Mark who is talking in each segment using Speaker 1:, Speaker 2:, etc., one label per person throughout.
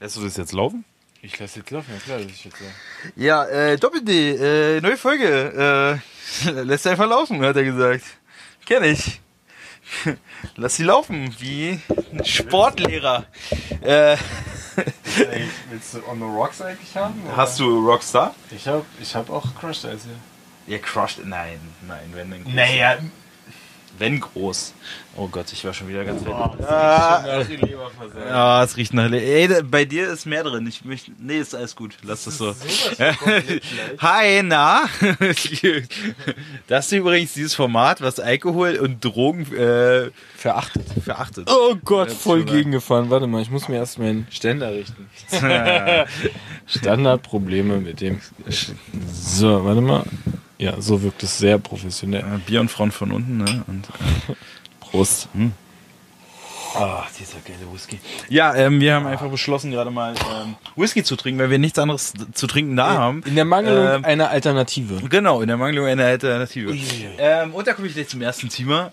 Speaker 1: Lässt du das jetzt laufen?
Speaker 2: Ich lasse jetzt laufen, ja klar, das ist jetzt so.
Speaker 1: Ja, äh, Doppel-D, äh, neue Folge. Äh, lässt einfach laufen, hat er gesagt. Kenn ich. Lass sie laufen, wie ein Sportlehrer. Äh,
Speaker 2: Willst du On the Rocks eigentlich haben? oder?
Speaker 1: hast du Rockstar?
Speaker 2: Ich hab, ich hab auch Crushed als
Speaker 1: Ja, crushed. Nein, nein, wenn dann.
Speaker 2: Naja,
Speaker 1: Wenn groß. Oh Gott, ich war schon wieder ganz
Speaker 2: boah,
Speaker 1: weit.
Speaker 2: das die Leber versagen.
Speaker 1: Ja, es riecht nach Le Ey, bei dir ist mehr drin. Ich möchte. Nee, ist alles gut. Lass das so. Hi, na? Das ist übrigens dieses Format, was Alkohol und Drogen äh,
Speaker 2: Verachtet.
Speaker 1: verachtet.
Speaker 2: Oh Gott, voll gegengefahren. Warte mal, ich muss mir erst meinen Ständer richten. Standardprobleme mit dem. So, warte mal. Ja, so wirkt es sehr professionell.
Speaker 1: Äh, Bier und Frauen von unten, ne? Und, äh,
Speaker 2: Prost.
Speaker 1: ah, dieser geile Whisky. Ja, ähm, wir haben einfach beschlossen, gerade mal ähm, Whisky zu trinken, weil wir nichts anderes zu trinken da haben.
Speaker 2: In der Mangelung
Speaker 1: Ähm,
Speaker 2: einer Alternative.
Speaker 1: Genau, in der Mangelung einer Alternative.
Speaker 2: Uiuiui.
Speaker 1: Ähm, und da komme ich gleich zum ersten Thema.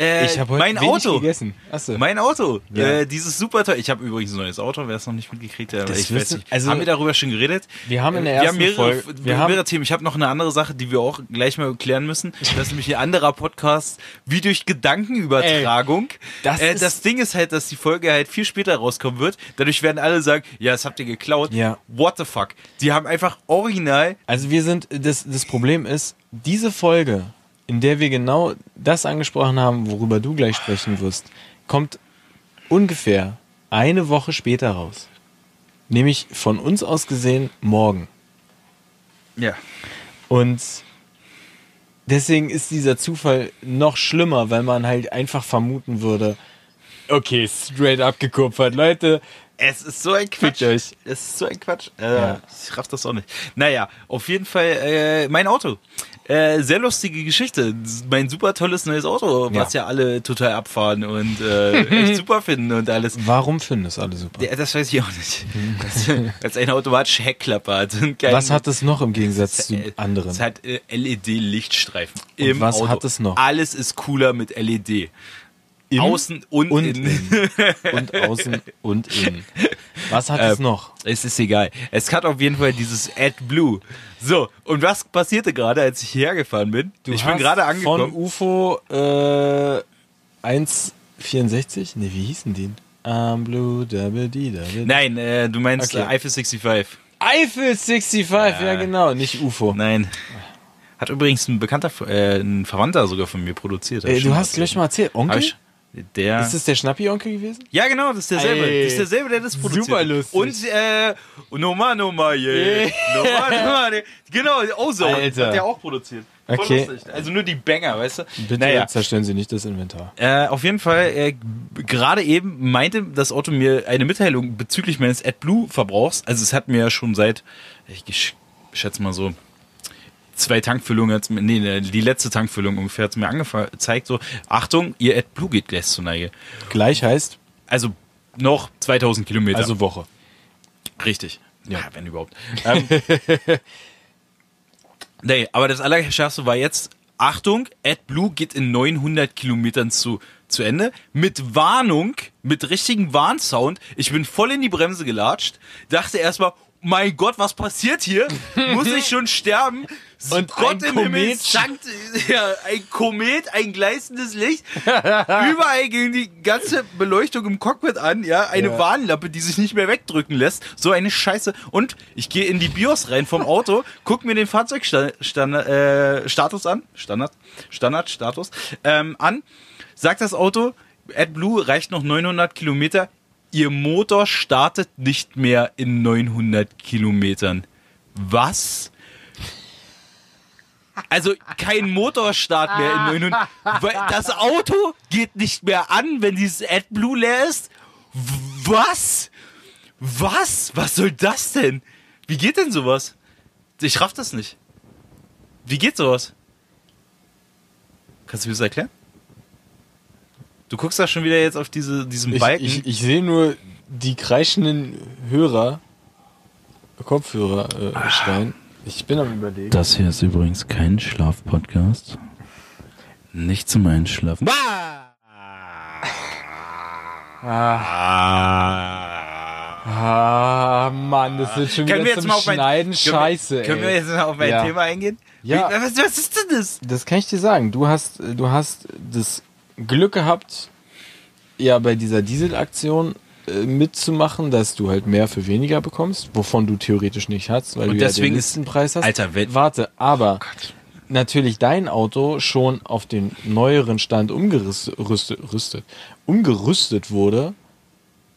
Speaker 1: Äh,
Speaker 2: Ich habe heute
Speaker 1: mein Auto.
Speaker 2: gegessen. Achso.
Speaker 1: Mein Auto.
Speaker 2: Ja.
Speaker 1: Äh, dieses super toll. Ich habe übrigens ein neues Auto, wer es noch nicht mitgekriegt hat. Ich weiß nicht.
Speaker 2: also-
Speaker 1: haben wir darüber schon geredet?
Speaker 2: Wir haben in der
Speaker 1: wir
Speaker 2: ersten
Speaker 1: mehrere,
Speaker 2: Folge-
Speaker 1: wir
Speaker 2: wir
Speaker 1: haben mehrere Themen. Ich habe noch eine andere Sache, die wir auch gleich mal klären müssen. Das ist nämlich ein anderer Podcast, wie durch Gedankenübertragung.
Speaker 2: das
Speaker 1: äh,
Speaker 2: ist-
Speaker 1: das Ding ist halt, dass die Folge halt viel später rauskommen wird. Dadurch werden alle sagen, ja, das habt ihr geklaut.
Speaker 2: Ja.
Speaker 1: What the fuck? Die haben einfach original
Speaker 2: Also wir sind, das, das Problem ist, diese Folge, in der wir genau das angesprochen haben, worüber du gleich sprechen wirst, kommt ungefähr eine Woche später raus. Nämlich von uns aus gesehen morgen.
Speaker 1: ja.
Speaker 2: Und deswegen ist dieser Zufall noch schlimmer, weil man halt einfach vermuten würde, okay, straight abgekupfert. Leute,
Speaker 1: Es ist so ein Quatsch. Es ist so ein Quatsch. Äh,
Speaker 2: Ja.
Speaker 1: Ich raff das auch nicht. Naja, auf jeden Fall äh, mein Auto. Äh, sehr lustige Geschichte. Mein super tolles neues Auto, was ja alle total abfahren und äh, echt super finden und alles.
Speaker 2: warum finden das alle super?
Speaker 1: Ja, das weiß ich auch nicht. Das eine automatische Heckklappe hat.
Speaker 2: Was hat es noch im Gegensatz zu
Speaker 1: äh,
Speaker 2: anderen?
Speaker 1: Es hat äh, LED-Lichtstreifen im
Speaker 2: was
Speaker 1: Auto.
Speaker 2: hat es noch?
Speaker 1: Alles ist cooler mit LED.
Speaker 2: Im
Speaker 1: Außen und,
Speaker 2: und
Speaker 1: innen.
Speaker 2: und außen und innen. Was hat
Speaker 1: Äh,
Speaker 2: es noch?
Speaker 1: Es ist egal. Es hat auf jeden Fall dieses AdBlue. So, und was passierte gerade, als ich hierher gefahren bin? ich bin gerade angekommen.
Speaker 2: Von UFO äh, 164? Ne, wie hießen die? Um, Blue, Double D, Double D.
Speaker 1: Nein, äh, du meinst
Speaker 2: Okay.
Speaker 1: äh, Eiffel 65.
Speaker 2: Eiffel 65, ja. genau, nicht UFO.
Speaker 1: Nein. Hat übrigens ein bekannter, äh, ein Verwandter sogar von mir produziert. Ich
Speaker 2: du hast gleich mal erzählt, Onkel?
Speaker 1: Der.
Speaker 2: Ist das der Schnappi-Onkel gewesen?
Speaker 1: ja, genau, das ist derselbe.
Speaker 2: Ey.
Speaker 1: das ist derselbe, der das produziert.
Speaker 2: Super lustig.
Speaker 1: Und, äh, Nummer, Nummer, yeah. Nummer, Nummer, yeah. Genau, Ozone
Speaker 2: Alter.
Speaker 1: hat der auch produziert. Voll
Speaker 2: Okay.
Speaker 1: lustig. Also nur die Banger, weißt du?
Speaker 2: Bitte
Speaker 1: naja.
Speaker 2: zerstören Sie nicht das Inventar.
Speaker 1: Äh, auf jeden Fall, äh, gerade eben meinte das Auto mir eine Mitteilung bezüglich meines AdBlue-Verbrauchs. Also es hat mir ja schon seit, ich schätze mal so, zwei Tankfüllungen, hat's mir- nee, nee, die letzte Tankfüllung ungefähr hat es mir angezeigt, so, Achtung, ihr AdBlue geht gleich zur Neige.
Speaker 2: Gleich heißt,
Speaker 1: Also noch 2000 Kilometer.
Speaker 2: also Woche.
Speaker 1: Richtig. Ja, wenn überhaupt. Ähm, nee, aber das Allerschärfste war jetzt, Achtung, AdBlue geht in 900 Kilometern zu, zu Ende. Mit Warnung, mit richtigen Warnsound. Ich bin voll in die Bremse gelatscht. Dachte erstmal, mein Gott, was passiert hier? Muss ich schon sterben?
Speaker 2: Und
Speaker 1: Gott im Himmel,
Speaker 2: Komet-
Speaker 1: sankt, ja, ein Komet, ein gleißendes Licht. Überall ging die ganze Beleuchtung im Cockpit an, ja, eine
Speaker 2: Ja.
Speaker 1: Warnlampe, die sich nicht mehr wegdrücken lässt. So eine Scheiße. Und ich gehe in die BIOS rein vom Auto, guck mir den Fahrzeugstatus äh, an, Standard, Standardstatus, ähm, an, sagt das Auto, AdBlue reicht noch 900 Kilometer. Ihr Motor startet nicht mehr in 900 Kilometern. Was? Also kein Motorstart mehr in 900. Weil Das Auto geht nicht mehr an, wenn dieses AdBlue leer ist. Was? Was? Was soll das denn? Wie geht denn sowas? Ich raff das nicht. Wie geht sowas? Kannst du mir das erklären? Du guckst da schon wieder jetzt auf diese, diesen
Speaker 2: Ich,
Speaker 1: Balken.
Speaker 2: ich, ich sehe nur die kreischenden Hörer, Kopfhörer äh, schreien. Ich bin am überlegen.
Speaker 3: Das hier ist übrigens kein Schlafpodcast. Nicht zum Einschlafen.
Speaker 1: Ah.
Speaker 2: Ah, Mann, das wird schon
Speaker 1: Können
Speaker 2: wieder
Speaker 1: wir jetzt
Speaker 2: zum
Speaker 1: mal auf mein,
Speaker 2: Schneiden
Speaker 1: können wir-
Speaker 2: scheiße,
Speaker 1: Können wir
Speaker 2: ey.
Speaker 1: jetzt mal auf mein
Speaker 2: Ja.
Speaker 1: Thema eingehen?
Speaker 2: Ja.
Speaker 1: Wie, was, was ist denn das?
Speaker 2: Das kann ich dir sagen. Du hast, du hast das Glück gehabt, ja, bei dieser Dieselaktion äh, mitzumachen, dass du halt mehr für weniger bekommst, wovon du theoretisch nicht hast, weil
Speaker 1: Und
Speaker 2: du
Speaker 1: deswegen
Speaker 2: ja den
Speaker 1: ist-
Speaker 2: Listenpreis hast.
Speaker 1: Alter, wenn-
Speaker 2: Warte, aber natürlich dein Auto schon auf den neueren Stand umgerüstet, rüstet, rüstet, umgerüstet wurde,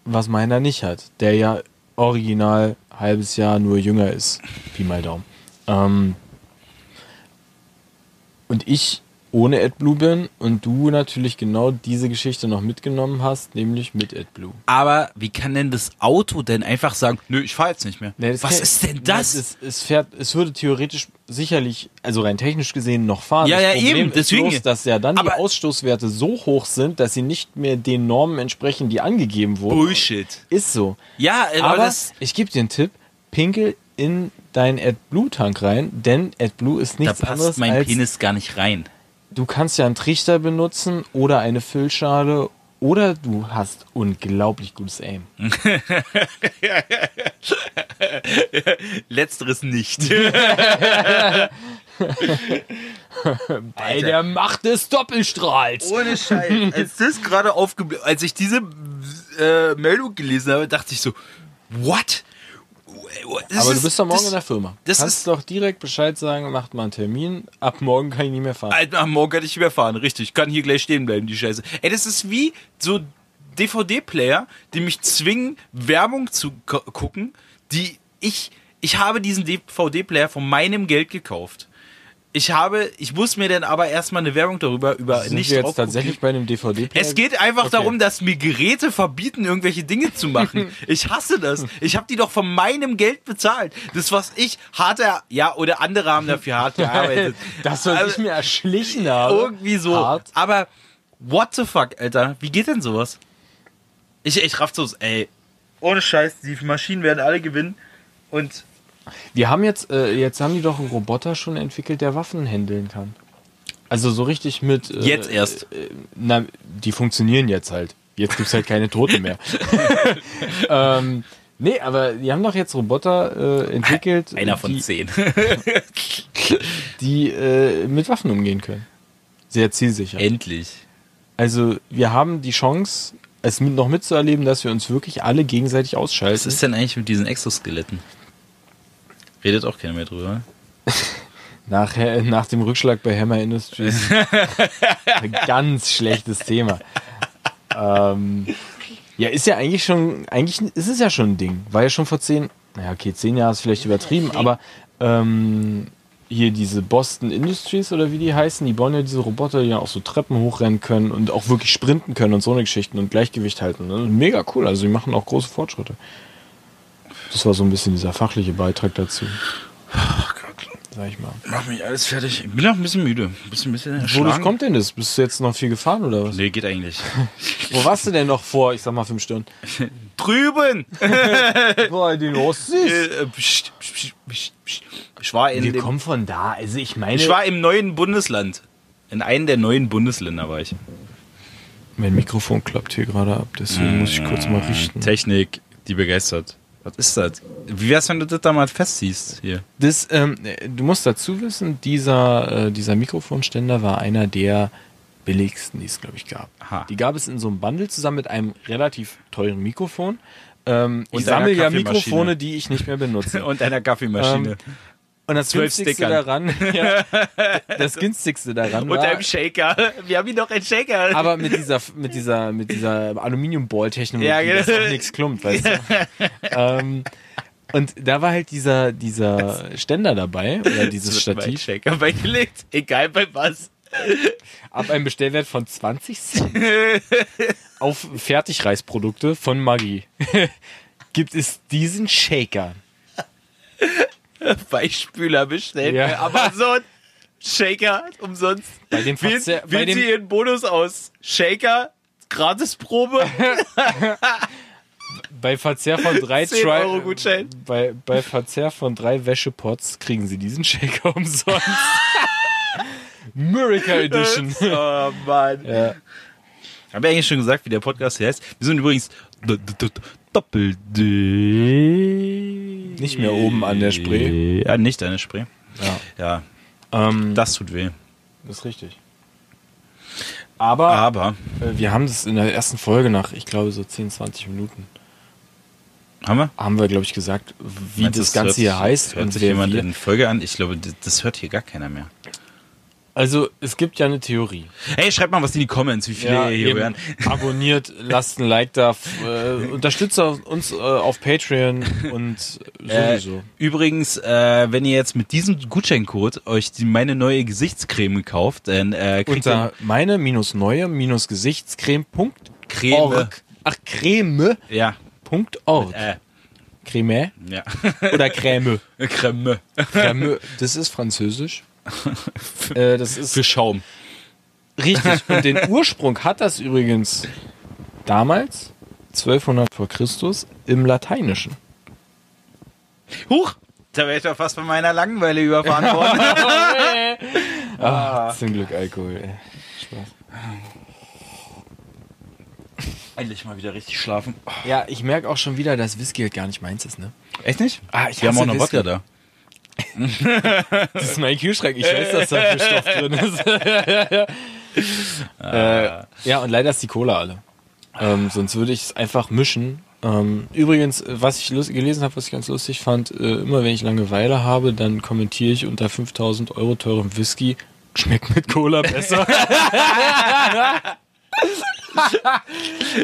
Speaker 2: was meiner nicht hat, der ja original halbes Jahr nur jünger ist. Pi mal Daumen. Ähm, und ich ohne AdBlue bin und du natürlich genau diese Geschichte noch mitgenommen hast, nämlich mit AdBlue.
Speaker 1: Aber wie kann denn das Auto denn einfach sagen, nö, ich fahre jetzt nicht mehr?
Speaker 2: Nee,
Speaker 1: was
Speaker 2: kann-
Speaker 1: ist denn
Speaker 2: Nee,
Speaker 1: das?
Speaker 2: Es, es, fährt, es würde theoretisch sicherlich, also rein technisch gesehen, noch fahren.
Speaker 1: Ja,
Speaker 2: das
Speaker 1: ja,
Speaker 2: Problem
Speaker 1: eben,
Speaker 2: ist
Speaker 1: deswegen.
Speaker 2: bloß, dass ja dann die Ausstoßwerte so hoch sind, dass sie nicht mehr den Normen entsprechen, die angegeben wurden.
Speaker 1: Bullshit.
Speaker 2: Ist so.
Speaker 1: Ja, aber,
Speaker 2: Aber ich gebe dir einen Tipp: Pinkel in deinen AdBlue-Tank rein, denn AdBlue ist
Speaker 1: da
Speaker 2: nichts
Speaker 1: passt
Speaker 2: anderes
Speaker 1: mein Penis gar nicht rein.
Speaker 2: Du kannst ja einen Trichter benutzen oder eine Füllschale oder du hast unglaublich gutes Aim.
Speaker 1: Letzteres nicht.
Speaker 2: Bei der Macht des Doppelstrahls.
Speaker 1: Ohne Scheiß. Als das gerade aufge... Als ich diese äh, Meldung gelesen habe, dachte ich so, what? Das
Speaker 2: Aber du
Speaker 1: ist-
Speaker 2: bist doch morgen
Speaker 1: das-
Speaker 2: in der Firma.
Speaker 1: das
Speaker 2: Kannst
Speaker 1: ist-
Speaker 2: doch direkt Bescheid sagen, macht mal einen Termin. Ab morgen kann ich nicht mehr fahren.
Speaker 1: Am Morgen kann ich nicht mehr fahren, richtig. Kann hier gleich stehen bleiben, die Scheiße. Ey, das ist wie so DVD-Player, die mich zwingen, Werbung zu gu- gucken, die ich, ich habe diesen DVD-Player von meinem Geld gekauft. Ich habe, ich muss mir dann aber erstmal eine Werbung darüber über
Speaker 2: Sind
Speaker 1: nicht
Speaker 2: wir jetzt tatsächlich bei einem DVD-Player?
Speaker 1: Es geht einfach
Speaker 2: Okay.
Speaker 1: darum, dass mir Geräte verbieten, irgendwelche Dinge zu machen. Ich hasse das. Ich habe die doch von meinem Geld bezahlt. Das, was ich hart, ja, oder andere haben dafür hart gearbeitet.
Speaker 2: Das, was
Speaker 1: Also,
Speaker 2: ich mir erschlichen habe.
Speaker 1: irgendwie so.
Speaker 2: Hart.
Speaker 1: Aber what the fuck, Alter? Wie geht denn sowas? Ich, ich raff so's, ey. Ohne Scheiß, die Maschinen werden alle gewinnen. Und
Speaker 2: Wir haben jetzt, äh, jetzt haben die doch einen Roboter schon entwickelt, der Waffen handeln kann. Also so richtig mit. Äh,
Speaker 1: Jetzt erst.
Speaker 2: Äh, na, die funktionieren jetzt halt. Jetzt gibt's halt keine Toten mehr. ähm, nee, aber die haben doch jetzt Roboter äh, entwickelt,
Speaker 1: einer von
Speaker 2: die,
Speaker 1: zehn.
Speaker 2: die äh, mit Waffen umgehen können. Sehr zielsicher.
Speaker 1: Endlich.
Speaker 2: Also wir haben die Chance, es noch mitzuerleben, dass wir uns wirklich alle gegenseitig
Speaker 1: Was
Speaker 2: ausschalten.
Speaker 1: ist denn eigentlich mit diesen Exoskeletten? Redet auch keiner mehr drüber.
Speaker 2: Nach, nach dem Rückschlag bei Hammer Industries. Ein ganz schlechtes Thema. Ähm, ja, ist ja eigentlich schon, eigentlich ist es ja schon ein Ding. War ja schon vor zehn, naja, okay, zehn Jahre ist vielleicht übertrieben, aber ähm, hier diese Boston Industries oder wie die heißen, die bauen ja diese Roboter, die ja auch so Treppen hochrennen können und auch wirklich sprinten können und so eine Geschichten und Gleichgewicht halten. Ne? Mega cool, also die machen auch große Fortschritte. Das war so ein bisschen dieser fachliche Beitrag dazu. Sag ich mal.
Speaker 1: Mach mich alles fertig. Ich bin noch ein bisschen müde. Ein bisschen, ein bisschen
Speaker 2: Wodurch kommt denn das? Bist du jetzt noch viel gefahren oder was?
Speaker 1: Nee, geht eigentlich.
Speaker 2: Wo warst du denn noch vor, ich sag mal, fünf Stunden?
Speaker 1: Drüben!
Speaker 2: Boah, die Ossis.
Speaker 1: Äh, pst. Ich war in
Speaker 2: Wir kommen von da. Also ich meine,
Speaker 1: ich war im neuen Bundesland. In einem der neuen Bundesländer war ich.
Speaker 2: mein Mikrofon klappt hier gerade ab, deswegen muss ich kurz mal richten.
Speaker 1: Technik, die begeistert. Was ist das? Wie wär's, wenn du das da mal festsiehst hier?
Speaker 2: Das, ähm, du musst dazu wissen, dieser, äh, dieser Mikrofonständer war einer der billigsten, die es, glaube ich, gab.
Speaker 1: Aha.
Speaker 2: Die gab es in so einem Bundle zusammen mit einem relativ teuren Mikrofon. Ähm, ich sammle ja. Mikrofone, die ich nicht mehr benutze.
Speaker 1: Und einer Kaffeemaschine.
Speaker 2: Ähm, Und das günstigste
Speaker 1: Stickern.
Speaker 2: daran, ja, das günstigste daran
Speaker 1: Und
Speaker 2: war,
Speaker 1: einem Shaker. Wir haben hier noch einen Shaker.
Speaker 2: aber mit dieser, mit dieser, mit dieser Aluminiumball-Technologie,
Speaker 1: Ja, genau.
Speaker 2: dass auch nichts klumpt, weißt du. ähm, und da war halt dieser, dieser Ständer dabei, oder dieses Stativ,
Speaker 1: Shaker beigelegt. Egal bei was.
Speaker 2: ab einem Bestellwert von 20 Cent auf Fertigreisprodukte von Maggi gibt es diesen Shaker.
Speaker 1: Weichspüler bestellt
Speaker 2: Ja.
Speaker 1: bei Amazon. Shaker umsonst.
Speaker 2: Bei den
Speaker 1: Wählen, wählen
Speaker 2: dem-
Speaker 1: Sie Ihren Bonus aus. Shaker, Gratisprobe.
Speaker 2: Bei Verzehr von drei
Speaker 1: 10
Speaker 2: Tri-
Speaker 1: Euro Gutschein.
Speaker 2: Bei, bei Verzehr von drei Wäschepots kriegen Sie diesen Shaker umsonst. Miracle Edition.
Speaker 1: oh Mann.
Speaker 2: ja.
Speaker 1: Haben wir eigentlich schon gesagt, wie der Podcast heißt? Wir sind übrigens the, Doppel-D.
Speaker 2: Nicht mehr oben an der Spree.
Speaker 1: Ja, nicht an der Spree.
Speaker 2: Ja.
Speaker 1: Ja,
Speaker 2: Ähm,
Speaker 1: das tut weh.
Speaker 2: das ist richtig. Aber
Speaker 1: Aber,
Speaker 2: äh, wir haben das in der ersten Folge nach, ich glaube, so 10, 20 Minuten,
Speaker 1: haben wir?
Speaker 2: haben wir, glaube ich, gesagt, wie
Speaker 1: Meinst
Speaker 2: das Ganze
Speaker 1: hört
Speaker 2: hier heißt
Speaker 1: Hört
Speaker 2: und
Speaker 1: sich jemand
Speaker 2: wir.
Speaker 1: in Folge an? Ich glaube, das hört hier gar keiner mehr.
Speaker 2: Also, es gibt ja eine Theorie.
Speaker 1: Hey, schreibt mal was in die Comments, wie viele
Speaker 2: Ja,
Speaker 1: ihr hier hören.
Speaker 2: Abonniert, lasst ein Like da, äh, unterstützt uns äh, auf Patreon und
Speaker 1: Äh,
Speaker 2: sowieso.
Speaker 1: übrigens, äh, wenn ihr jetzt mit diesem Gutscheincode euch die, meine neue Gesichtscreme kauft, dann äh, kriegt ihr
Speaker 2: Unter meine minus neue minus Gesichtscreme.org.
Speaker 1: Creme.
Speaker 2: Ach, Creme.
Speaker 1: Ja,
Speaker 2: Punkt org.
Speaker 1: äh,
Speaker 2: Creme
Speaker 1: ja.
Speaker 2: oder Creme?
Speaker 1: Creme.
Speaker 2: Creme, das ist französisch. Äh, das ist
Speaker 1: Für Schaum.
Speaker 2: richtig. Und den Ursprung hat das übrigens damals, 1200 vor Christus, im Lateinischen.
Speaker 1: Huch! Da wäre ich doch fast von meiner Langeweile überfahren worden.
Speaker 2: Ah, zum Glück Alkohol. Ey. Spaß.
Speaker 1: Endlich mal wieder richtig schlafen. Oh,
Speaker 2: Ja, ich merke auch schon wieder, dass Whisky halt gar nicht meins ist, ne?
Speaker 1: echt nicht?
Speaker 2: Ah, ich
Speaker 1: Wir haben auch noch
Speaker 2: Whisky.
Speaker 1: Wodka da.
Speaker 2: Das ist mein Kühlschrank, ich weiß, dass da für Stoff drin ist. äh, ja, und leider ist die Cola alle. Ähm, sonst würde ich es einfach mischen. Ähm, übrigens, was ich gelesen habe, was ich ganz lustig fand, äh, immer wenn ich Langeweile habe, dann kommentiere ich unter 5000 Euro teurem Whisky, schmeckt mit Cola besser.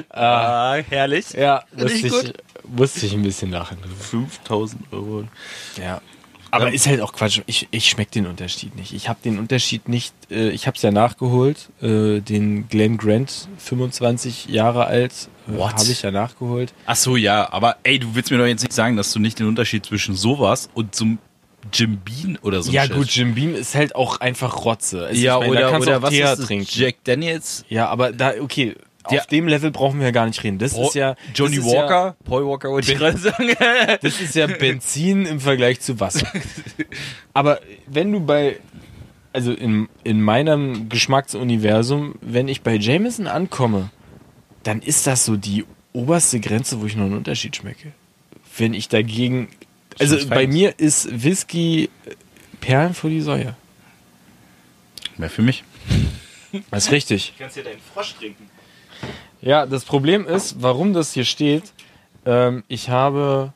Speaker 1: Ah, herrlich.
Speaker 2: ja, musste
Speaker 1: ich
Speaker 2: ich, musste ich ein bisschen lachen.
Speaker 1: 5000 Euro.
Speaker 2: Ja. Aber ist halt auch Quatsch. Ich, ich schmeck den Unterschied nicht. Ich habe den Unterschied nicht, äh, ich habe es ja nachgeholt, äh, den Glenn Grant, 25 Jahre alt, äh, habe ich ja nachgeholt.
Speaker 1: Ach so, ja, aber ey, du willst mir doch jetzt nicht sagen, dass du nicht den Unterschied zwischen sowas und zum Jim Bean oder so
Speaker 2: ja
Speaker 1: Shit-
Speaker 2: gut, Jim Beam ist halt auch einfach Rotze. Also
Speaker 1: Ja,
Speaker 2: ich mein, da
Speaker 1: oder, oder was
Speaker 2: Tee
Speaker 1: ist das?
Speaker 2: trinken.
Speaker 1: Jack Daniels?
Speaker 2: Ja, aber da, okay, auf dem Level brauchen wir gar nicht reden. Das ist ja
Speaker 1: Johnny
Speaker 2: ist
Speaker 1: Walker? Paul Walker wollte ich gerade sagen.
Speaker 2: Ja, das ist ja Benzin im Vergleich zu Wasser. Aber wenn du bei, also in, in meinem Geschmacksuniversum, wenn ich bei Jameson ankomme, dann ist das so die oberste Grenze, wo ich noch einen Unterschied schmecke. Wenn ich dagegen, also bei mir ist Whisky äh, Perlen vor die Säue.
Speaker 1: Mehr für mich.
Speaker 2: Das ist richtig.
Speaker 1: kannst hier deinen Frosch trinken.
Speaker 2: Ja, das Problem ist, warum das hier steht, ähm, ich habe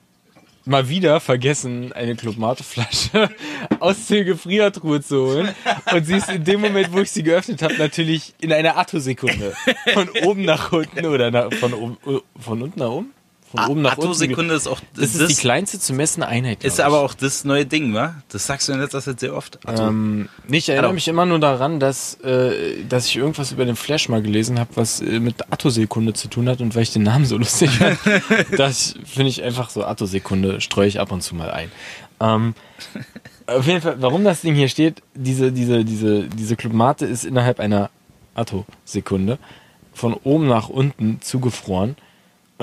Speaker 2: mal wieder vergessen, eine Club-Mate-Flasche aus der Gefriertruhe zu holen. Und sie ist in dem Moment, wo ich sie geöffnet habe, natürlich in einer Attosekunde. Von oben nach unten oder nach, von, oben, von unten nach oben? Von oben nach unten.
Speaker 1: Attosekunde ist auch
Speaker 2: Das ist die kleinste zu messende Einheit.
Speaker 1: ist
Speaker 2: ich.
Speaker 1: aber auch das neue Ding, wa? Das sagst du in letzter Zeit sehr oft. Atto.
Speaker 2: Ähm, nee, ich erinnere
Speaker 1: Hallo.
Speaker 2: mich immer nur daran, dass, äh, dass ich irgendwas über den Flash mal gelesen habe, was äh, mit Attosekunde zu tun hat und weil ich den Namen so lustig fand, das finde ich einfach so Attosekunde streue ich ab und zu mal ein. Ähm, auf jeden Fall, warum das Ding hier steht, diese, diese, diese, diese Clubmate ist innerhalb einer Attosekunde von oben nach unten zugefroren.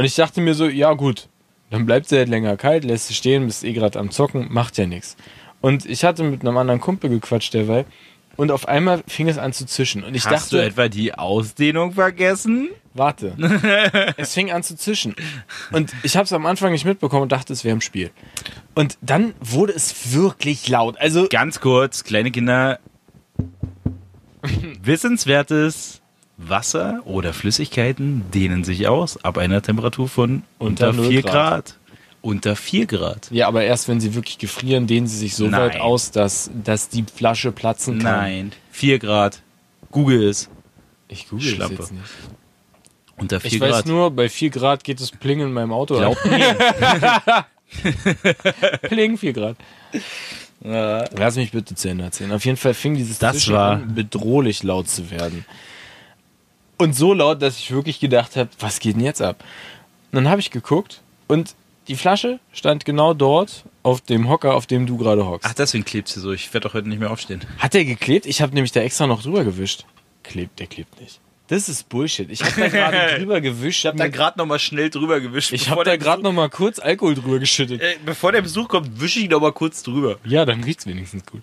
Speaker 2: Und ich dachte mir so, ja gut, dann bleibt sie halt länger kalt, lässt sie stehen, bist eh gerade am Zocken, macht ja nichts. Und ich hatte mit einem anderen Kumpel gequatscht derweil und auf einmal fing es an zu zischen. Und ich
Speaker 1: Hast du
Speaker 2: dachte,
Speaker 1: etwa die Ausdehnung vergessen?
Speaker 2: warte, es fing an zu zischen. Und ich habe es am Anfang nicht mitbekommen und dachte, es wäre im Spiel. Und dann wurde es wirklich laut. Also
Speaker 1: Ganz kurz, kleine Kinder. Wissenswertes Wasser oder Flüssigkeiten dehnen sich aus ab einer Temperatur von unter,
Speaker 2: Unter null
Speaker 1: 4
Speaker 2: Grad.
Speaker 1: Grad. Unter 4 Grad.
Speaker 2: Ja, aber erst wenn sie wirklich gefrieren, dehnen sie sich so
Speaker 1: Nein.
Speaker 2: weit aus, dass, dass die Flasche platzen kann.
Speaker 1: Nein, 4 Grad. Google es.
Speaker 2: Ich google es
Speaker 1: Schlampe.
Speaker 2: jetzt nicht.
Speaker 1: Unter 4
Speaker 2: Ich
Speaker 1: Grad.
Speaker 2: weiß nur, bei 4 Grad geht es Pling in meinem Auto.
Speaker 1: Glaub mir.
Speaker 2: Pling, 4 Grad. Lass mich bitte zu Ende erzählen. Auf jeden Fall fing dieses
Speaker 1: Das war-
Speaker 2: an, bedrohlich laut zu werden. Und so laut, dass ich wirklich gedacht habe, was geht denn jetzt ab? Und dann habe ich geguckt und die Flasche stand genau dort auf dem Hocker, auf dem du gerade hockst.
Speaker 1: Ach, deswegen klebt sie so. Ich werde doch heute nicht mehr aufstehen.
Speaker 2: Hat der geklebt? Ich habe nämlich da extra noch drüber gewischt. Klebt, der klebt nicht. Das ist Bullshit. Ich habe da gerade drüber gewischt.
Speaker 1: Ich habe da gerade noch mal schnell drüber gewischt.
Speaker 2: ich habe da gerade noch mal kurz Alkohol drüber geschüttet.
Speaker 1: Äh, bevor der Besuch kommt, wische ich noch mal kurz drüber.
Speaker 2: Ja, dann riecht's wenigstens gut.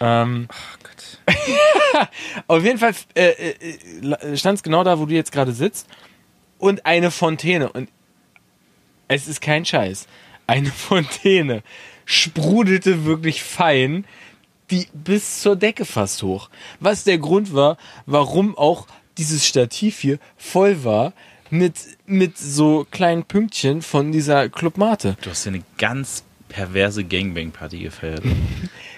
Speaker 2: Ähm,
Speaker 1: Gott.
Speaker 2: auf jeden Fall äh, äh, stand es genau da, wo du jetzt gerade sitzt. Und eine Fontäne. Und es ist kein Scheiß. Eine Fontäne sprudelte wirklich fein, die bis zur Decke fast hoch. Was der Grund war, warum auch dieses Stativ hier voll war mit, mit so kleinen Pünktchen von dieser Club Mate.
Speaker 1: Du hast hier eine ganz perverse Gangbang-Party gefeiert.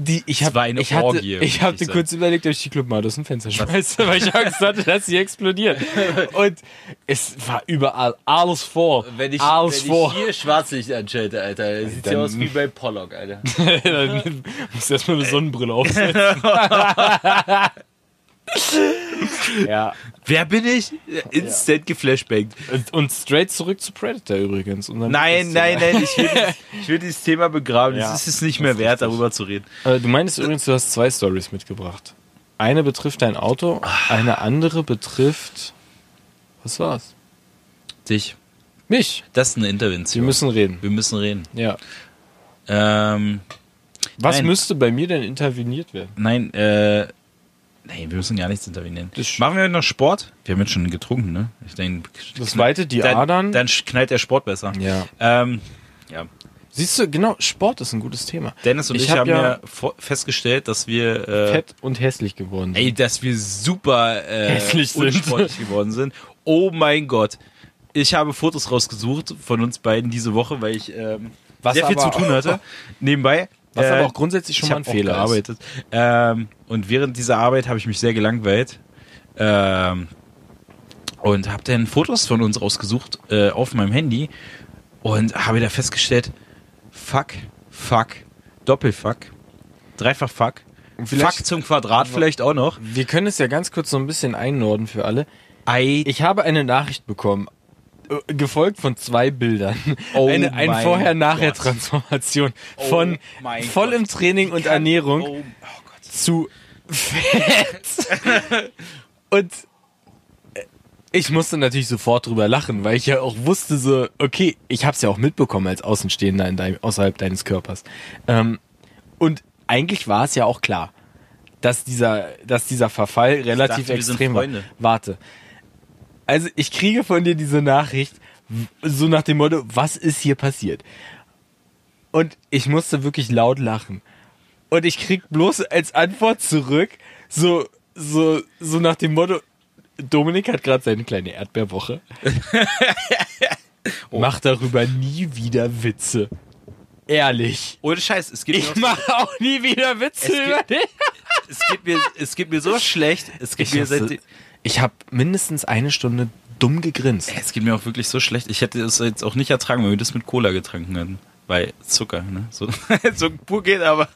Speaker 2: Die, ich hab,
Speaker 1: war eine
Speaker 2: ich hatte,
Speaker 1: Orgie,
Speaker 2: ich
Speaker 1: ich
Speaker 2: hatte
Speaker 1: sagen.
Speaker 2: kurz überlegt, ob ich die Club Mate aus dem Fenster schmeiße, weil ich Angst hatte, dass sie explodiert. Und es war überall alles vor.
Speaker 4: Wenn ich,
Speaker 2: alles
Speaker 4: wenn
Speaker 2: vor.
Speaker 4: ich hier Schwarzlicht anschalte, Alter, sieht ja aus wie bei Pollock, Alter.
Speaker 2: Dann musst du erstmal eine Sonnenbrille aufsetzen. ja.
Speaker 1: Wer bin ich? Instant geflashbangt.
Speaker 2: Und- Und straight zurück zu Predator übrigens. Und dann-
Speaker 1: Nein, nein, nein, ich will, dieses- ich will dieses Thema begraben.
Speaker 2: Ja,
Speaker 1: es ist es nicht mehr wert,
Speaker 2: richtig.
Speaker 1: darüber zu reden.
Speaker 2: Äh, Du meinst übrigens, du hast zwei Stories mitgebracht. Eine betrifft dein Auto, eine andere betrifft. Was war's?
Speaker 1: Dich.
Speaker 2: Mich.
Speaker 1: Das ist eine
Speaker 2: Wir
Speaker 1: Intervention.
Speaker 2: müssen reden.
Speaker 1: Wir müssen reden.
Speaker 2: Ja.
Speaker 1: Ähm,
Speaker 2: Was
Speaker 1: Nein.
Speaker 2: müsste bei mir denn interveniert werden?
Speaker 1: nein, äh, nein, wir müssen gar nichts intervenieren.
Speaker 2: Das-
Speaker 1: Machen wir noch Sport? Wir haben jetzt schon getrunken, ne? Ich denke,
Speaker 2: Das weitet die
Speaker 1: dann,
Speaker 2: Adern.
Speaker 1: Dann knallt der Sport besser.
Speaker 2: Ja.
Speaker 1: Ähm, ja.
Speaker 2: Siehst du, genau, Sport ist ein gutes Thema.
Speaker 1: Dennis und ich,
Speaker 2: hab
Speaker 1: haben
Speaker 2: ja
Speaker 1: ja festgestellt, dass wir äh,
Speaker 2: fett und hässlich geworden. sind.
Speaker 1: Ey, dass wir super äh,
Speaker 2: Hässlich sind.
Speaker 1: unsportlich geworden sind. Oh mein Gott. Ich habe Fotos rausgesucht von uns beiden diese Woche, weil ich ähm,
Speaker 2: Was
Speaker 1: sehr viel zu tun hatte. Nebenbei.
Speaker 2: Was
Speaker 1: Äh,
Speaker 2: aber auch grundsätzlich schon mal ein
Speaker 1: auch
Speaker 2: Fehler ist.
Speaker 1: gearbeitet. Ähm, und während dieser Arbeit habe ich mich sehr gelangweilt. Ähm, und habe dann Fotos von uns rausgesucht äh, auf meinem Handy und habe da festgestellt, fuck, fuck, Doppelfuck, dreifach fuck,
Speaker 2: vielleicht-
Speaker 1: fuck zum Quadrat vielleicht auch noch.
Speaker 2: Wir können es ja ganz kurz so ein bisschen einnorden für alle.
Speaker 1: Ei,
Speaker 2: Ich habe eine Nachricht bekommen, gefolgt von zwei Bildern.
Speaker 1: Oh
Speaker 2: eine eine
Speaker 1: mein
Speaker 2: Vorher-Nachher-Transformation von
Speaker 1: Oh
Speaker 2: voll im Training und Ernährung
Speaker 1: Oh, oh
Speaker 2: zu fett. und äh, ich musste natürlich sofort drüber lachen, weil ich ja auch wusste so, okay, ich habe es ja auch mitbekommen als Außenstehender in deinem, außerhalb deines Körpers. Ähm, und eigentlich war es ja auch klar, dass dieser, dass dieser Verfall relativ
Speaker 1: dachte,
Speaker 2: extrem war. Warte. Also ich kriege von dir diese Nachricht so nach dem Motto, was ist hier passiert? Und ich musste wirklich laut lachen. Und ich krieg bloß als Antwort zurück, so, so, so nach dem Motto, Dominik hat gerade seine kleine Erdbeerwoche. Mach darüber nie wieder Witze. Ehrlich.
Speaker 1: Ohne Scheiß, es geht,
Speaker 2: Ich mache auch nie wieder Witze
Speaker 1: Es
Speaker 2: über dich.
Speaker 1: es, geht mir, es geht mir so schlecht. Es geht
Speaker 2: Ich,
Speaker 1: mir seit,
Speaker 2: ich habe mindestens eine Stunde dumm gegrinst.
Speaker 1: es geht mir auch wirklich so schlecht. Ich hätte es jetzt auch nicht ertragen, wenn wir das mit Cola getrunken hätten. Weil Zucker, ne? So, so pur geht, aber.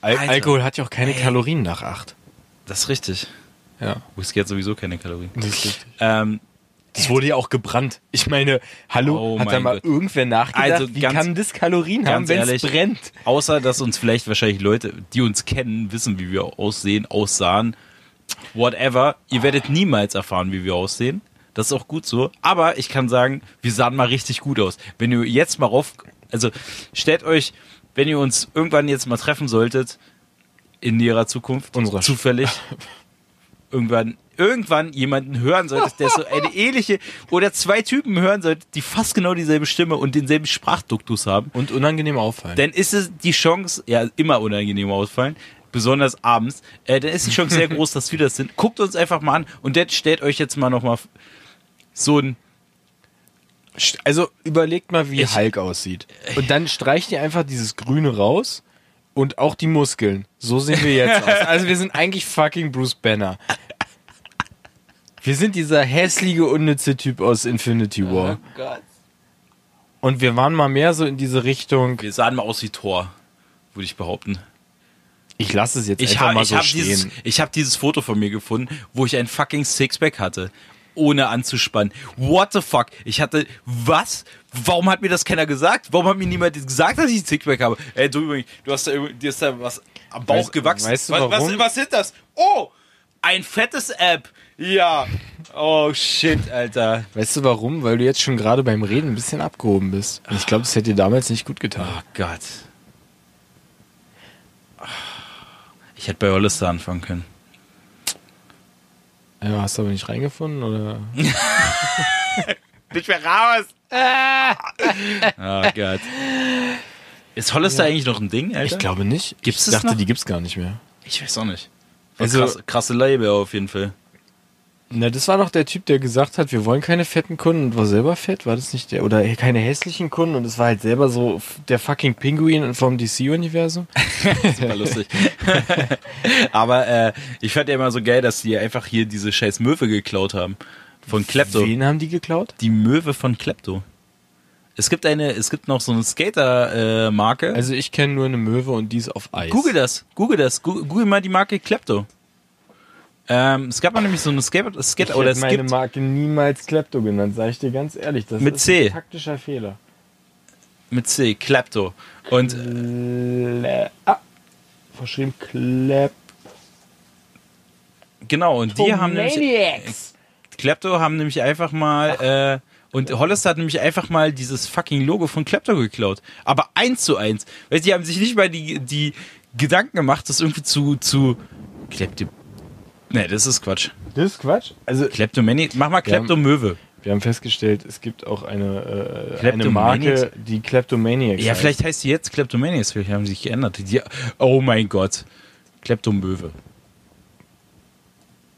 Speaker 2: Al
Speaker 1: Alter.
Speaker 2: Alkohol hat ja auch keine Kalorien nach acht.
Speaker 1: Das ist richtig.
Speaker 2: Ja,
Speaker 1: Whisky hat sowieso keine Kalorien.
Speaker 2: das ist richtig.
Speaker 1: Ähm,
Speaker 2: Das wurde ja auch gebrannt. Ich meine, hallo,
Speaker 1: Oh
Speaker 2: hat da mal
Speaker 1: Gott.
Speaker 2: irgendwer nachgedacht,
Speaker 1: Also
Speaker 2: wie
Speaker 1: ganz-
Speaker 2: kann das Kalorien haben, wenn es brennt?
Speaker 1: Außer, dass uns vielleicht wahrscheinlich Leute, die uns kennen, wissen, wie wir aussehen, aussahen. Whatever. Ihr werdet niemals erfahren, wie wir aussehen. Das ist auch gut so. Aber ich kann sagen, wir sahen mal richtig gut aus. Wenn ihr jetzt mal rauf, also stellt euch, wenn ihr uns irgendwann jetzt mal treffen solltet, in näherer Zukunft,
Speaker 2: Unserer Sch-
Speaker 1: zufällig, irgendwann, irgendwann jemanden hören solltet, der so eine ähnliche, oder zwei Typen hören solltet, die fast genau dieselbe Stimme und denselben Sprachduktus haben,
Speaker 2: Und unangenehm auffallen.
Speaker 1: dann ist es die Chance, ja, immer unangenehm ausfallen, besonders abends, äh, dann ist die Chance sehr groß, dass wir das sind. Guckt uns einfach mal an und dann stellt euch jetzt mal nochmal so ein,
Speaker 2: Also überlegt mal, wie
Speaker 1: Ich-
Speaker 2: Hulk aussieht. Und dann streicht ihr einfach dieses Grüne raus und auch die Muskeln. So sehen wir jetzt aus. Also wir sind eigentlich fucking Bruce Banner. Wir sind dieser hässliche, unnütze Typ aus Infinity War. Und wir waren mal mehr so in diese Richtung.
Speaker 1: wir sahen mal aus wie Thor, würde ich behaupten.
Speaker 2: Ich lasse es jetzt
Speaker 1: Ich
Speaker 2: einfach
Speaker 1: habe
Speaker 2: mal
Speaker 1: ich
Speaker 2: so
Speaker 1: hab
Speaker 2: stehen.
Speaker 1: dieses, ich hab dieses Foto von mir gefunden, wo ich ein fucking Sixpack hatte. Ohne anzuspannen. What the fuck? Ich hatte, was? Warum hat mir das keiner gesagt? Warum hat mir niemand gesagt, dass ich ein Sixpack habe? Ey, du übrigens, du hast da, dir ist da was am Bauch
Speaker 2: Weißt-
Speaker 1: gewachsen.
Speaker 2: weißt du
Speaker 1: was,
Speaker 2: warum?
Speaker 1: Was, was sind das? Oh! Ein fettes App. Ja. Oh shit, Alter.
Speaker 2: Weißt du warum? Weil du jetzt schon gerade beim Reden ein bisschen abgehoben bist. Und ich glaube, das hätte dir damals nicht gut getan.
Speaker 1: Oh Gott. Ich hätte bei Hollister anfangen können.
Speaker 2: Ja, hast du aber nicht reingefunden oder?
Speaker 1: Nicht mehr raus! oh Gott. Ist Hollister eigentlich noch ein Ding, Alter?
Speaker 2: Ich glaube nicht.
Speaker 1: Gibt's
Speaker 2: ich
Speaker 1: es
Speaker 2: dachte,
Speaker 1: noch?
Speaker 2: die gibt's gar nicht mehr.
Speaker 1: Ich weiß auch nicht. Voll
Speaker 2: Also-
Speaker 1: krass, krasse Label auf jeden Fall.
Speaker 2: Na, das war doch der Typ, der gesagt hat, wir wollen keine fetten Kunden und war selber fett, war das nicht der? Oder keine hässlichen Kunden und es war halt selber so der fucking Pinguin vom DC-Universum.
Speaker 1: Super lustig. Aber äh, ich fand ja immer so geil, dass die einfach hier diese scheiß Möwe geklaut haben. Von Klepto.
Speaker 2: Wen haben die geklaut?
Speaker 1: Die Möwe von Klepto. Es gibt eine, es gibt noch so eine Skater-Marke. Äh.
Speaker 2: Also ich kenne nur eine Möwe und die ist auf Eis.
Speaker 1: Google das, Google das, Google, Google mal die Marke Klepto. Ähm, es gab mal nämlich so eine Skate, Skate
Speaker 2: Ich
Speaker 1: oder
Speaker 2: hätte meine Marke niemals Klepto genannt, sage ich dir ganz ehrlich. Das
Speaker 1: Mit
Speaker 2: ist
Speaker 1: C.
Speaker 2: ein taktischer Fehler.
Speaker 1: mit C, Klepto. Und
Speaker 2: Kle ah, verschrieben Klep.
Speaker 1: genau, und die haben nämlich. Klepto haben nämlich einfach mal, äh, und Hollister hat nämlich einfach mal dieses fucking Logo von Klepto geklaut. Aber eins zu eins. Weil die haben sich nicht mal die, die Gedanken gemacht, das irgendwie zu, zu, Klepto, nee, das ist Quatsch.
Speaker 2: Das ist Quatsch. Also
Speaker 1: Kleptomani, mach mal Klepto-Möwe.
Speaker 2: wir haben festgestellt, es gibt auch eine, äh, eine? Marke, die Kleptomaniacs
Speaker 1: Ja,
Speaker 2: heißt.
Speaker 1: vielleicht heißt die jetzt Kleptomaniacs, vielleicht haben sie sich geändert. Die, oh mein Gott. Kleptomöwe.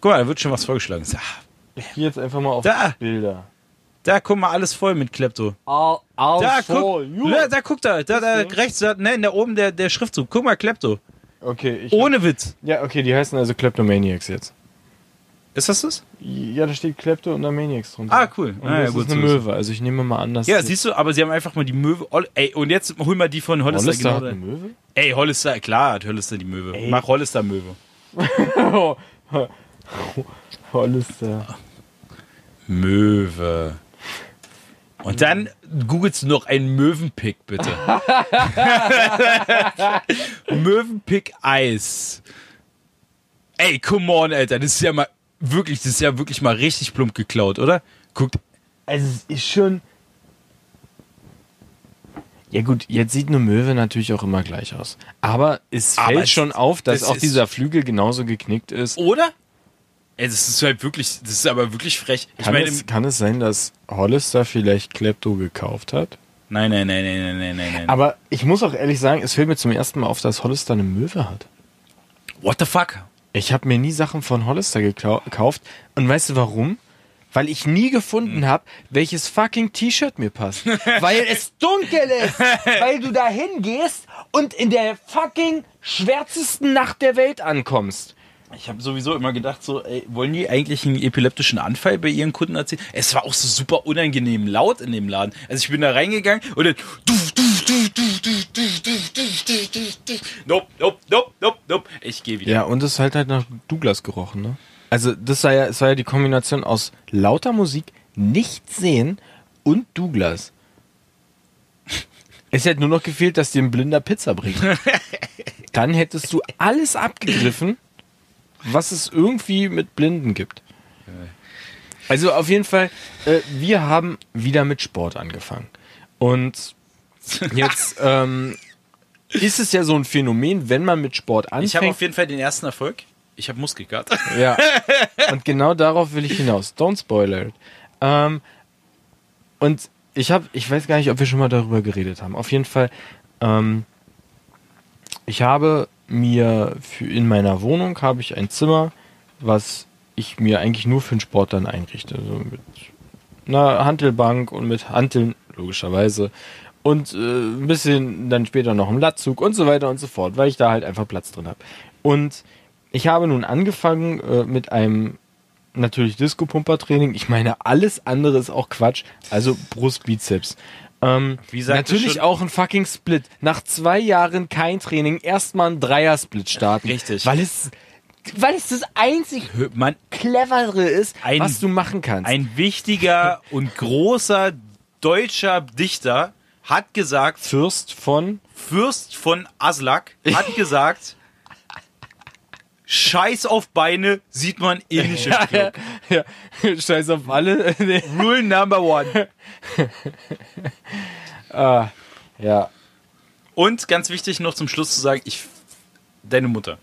Speaker 1: Guck mal, da wird schon was vorgeschlagen. Ah,
Speaker 2: Ich gehe jetzt einfach mal auf
Speaker 1: Da.
Speaker 2: Bilder.
Speaker 1: Da, guck mal, alles voll mit Klepto.
Speaker 2: All, all
Speaker 1: Da, guck, da, da, guck da, da, da rechts, da, ne, da oben der, der Schriftzug. Guck mal, Klepto.
Speaker 2: Okay, ich
Speaker 1: Ohne Witz.
Speaker 2: Ja, okay, die heißen also Kleptomaniacs jetzt.
Speaker 1: Ist das das?
Speaker 2: Ja, da steht Klepto und da Maniacs drunter.
Speaker 1: Ah, cool.
Speaker 2: Und
Speaker 1: Ah, ja,
Speaker 2: das
Speaker 1: gut
Speaker 2: ist eine
Speaker 1: zu wissen.
Speaker 2: Möwe, also ich nehme mal an, dass
Speaker 1: Ja, siehst du, aber sie haben einfach mal die Möwe. Ey, und jetzt hol mal die von Hollister.
Speaker 2: Hollister hat
Speaker 1: genau
Speaker 2: eine
Speaker 1: da.
Speaker 2: Möwe?
Speaker 1: Ey, Hollister, klar hat Hollister die Möwe.
Speaker 2: Ey.
Speaker 1: Mach Hollister Möwe.
Speaker 2: Hollister.
Speaker 1: Möwe. Und dann googelst du noch einen Möwenpick, bitte. Möwenpick Eis. Ey, come on, Alter. Das ist ja mal wirklich, das ist ja wirklich mal richtig plump geklaut, oder? Guckt,
Speaker 2: Also es ist schon. Ja gut, jetzt sieht eine Möwe natürlich auch immer gleich aus. Aber es
Speaker 1: Aber
Speaker 2: fällt
Speaker 1: es-
Speaker 2: schon auf, dass
Speaker 1: das
Speaker 2: auch dieser Flügel genauso geknickt ist.
Speaker 1: oder? Ey, das ist halt wirklich, das ist aber wirklich frech.
Speaker 2: Kann,
Speaker 1: meine,
Speaker 2: es, kann es sein, dass Hollister vielleicht Klepto gekauft hat?
Speaker 1: nein, nein, nein, nein, nein, nein, nein, nein.
Speaker 2: Aber ich muss auch ehrlich sagen, es fällt mir zum ersten Mal auf, dass Hollister eine Möwe hat.
Speaker 1: What the fuck?
Speaker 2: Ich habe mir nie Sachen von Hollister gekau- gekauft. Und weißt du warum? Weil ich nie gefunden habe, welches fucking T-Shirt mir passt. Weil es dunkel ist. Weil du da hingehst und in der fucking schwärzesten Nacht der Welt ankommst.
Speaker 1: Ich habe sowieso immer gedacht, so, ey, wollen die eigentlich einen epileptischen Anfall bei ihren Kunden erzählen? Es war auch so super unangenehm laut in dem Laden. Also ich bin da reingegangen und dann. Nope, nope, nope, nope, nope. Ich gehe wieder.
Speaker 2: Ja, und es hat halt nach Douglas gerochen, ne? Also das war ja, es war ja die Kombination aus lauter Musik, nichts sehen und Douglas. Es hätte nur noch gefehlt, dass dir ein blinder Pizza bringt. Dann hättest du alles abgegriffen was es irgendwie mit Blinden gibt. Also auf jeden Fall, äh, wir haben wieder mit Sport angefangen. Und jetzt ähm, ist es ja so ein Phänomen, wenn man mit Sport anfängt.
Speaker 1: Ich habe auf jeden Fall den ersten Erfolg. Ich habe Muskelkater.
Speaker 2: Ja. Und genau darauf will ich hinaus. Don't spoiler it. Ähm, und ich habe, ich weiß gar nicht, ob wir schon mal darüber geredet haben. Auf jeden Fall, ähm, ich habe mir für in meiner Wohnung habe ich ein Zimmer, was ich mir eigentlich nur für den Sport dann einrichte. So mit einer Hantelbank und mit Hanteln, logischerweise. Und äh, ein bisschen dann später noch im Latzug und so weiter und so fort, weil ich da halt einfach Platz drin habe. Und ich habe nun angefangen äh, mit einem natürlich Disco-Pumper-Training. Ich meine, alles andere ist auch Quatsch. Also Brust, Bizeps. Ähm, natürlich auch ein fucking Split. Nach zwei Jahren kein Training erstmal ein Dreier-Split starten.
Speaker 1: Richtig.
Speaker 2: Weil es, weil es das einzig
Speaker 1: Man,
Speaker 2: clevere ist,
Speaker 1: Ein-
Speaker 2: was du machen kannst.
Speaker 1: ein wichtiger und großer deutscher Dichter hat gesagt,
Speaker 2: Fürst von
Speaker 1: Fürst von Aslak hat gesagt, Scheiß auf Beine sieht man eh nicht im Club.
Speaker 2: ja, Scheiß auf alle.
Speaker 1: Rule number one.
Speaker 2: ja.
Speaker 1: Und ganz wichtig noch zum Schluss zu sagen, ich, deine Mutter.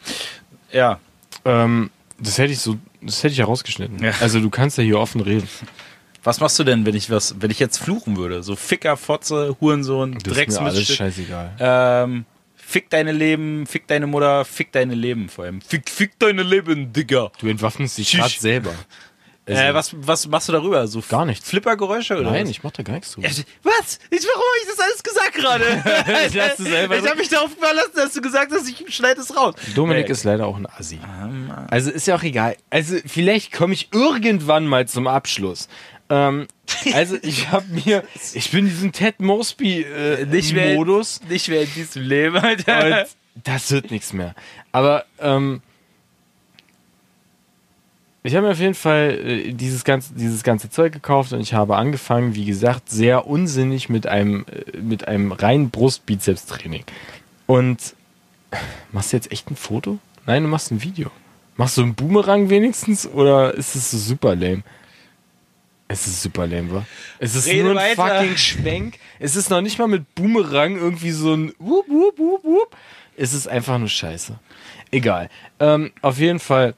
Speaker 1: Ja,
Speaker 2: Ähm, das hätte ich so, das hätte ich ja rausgeschnitten.
Speaker 1: Ja.
Speaker 2: Also du kannst ja hier offen reden.
Speaker 1: Was machst du denn, wenn ich was, wenn ich jetzt fluchen würde? So Ficker, Fotze, Hurensohn,
Speaker 2: Das ist mir alles scheißegal.
Speaker 1: Ähm, fick deine Leben, fick deine Mutter, fick deine Leben vor allem. Fick, fick deine Leben, Digga.
Speaker 2: Du entwaffnest dich gerade selber. Also,
Speaker 1: äh, was, was machst du darüber? So
Speaker 2: Gar nichts.
Speaker 1: Flippergeräusche oder
Speaker 2: Nein,
Speaker 1: was?
Speaker 2: ich mach da gar nichts drüber.
Speaker 1: Ja, was? Ich, warum habe ich das alles gesagt gerade?
Speaker 2: Du selber
Speaker 1: ich habe mich darauf verlassen, dass du gesagt hast, ich schneide es raus.
Speaker 2: Dominik
Speaker 1: Nee.
Speaker 2: ist leider auch ein Assi. Also ist ja auch egal. Also vielleicht komme ich irgendwann mal zum Abschluss. Ähm, also ich habe mir, ich bin diesen Ted Mosby äh,
Speaker 1: Nicht mehr,
Speaker 2: Modus
Speaker 1: nicht mehr in diesem Leben, Alter.
Speaker 2: und das wird nichts mehr. Aber ähm, ich habe mir auf jeden Fall äh, dieses ganze, dieses ganze Zeug gekauft und ich habe angefangen, wie gesagt, sehr unsinnig mit einem, äh, mit einem reinen Brust-Bizeps-Training. Und machst du jetzt echt ein Foto? Nein, du machst ein Video. Machst du einen Boomerang wenigstens oder ist es so super lame? Es ist super lame, wa? Es ist
Speaker 1: Rede
Speaker 2: nur ein
Speaker 1: weiter.
Speaker 2: fucking Schwenk. Es ist noch nicht mal mit Boomerang irgendwie so ein Wup, Wup, Wup, Wup. Es ist einfach nur Scheiße. Egal. Ähm, auf jeden Fall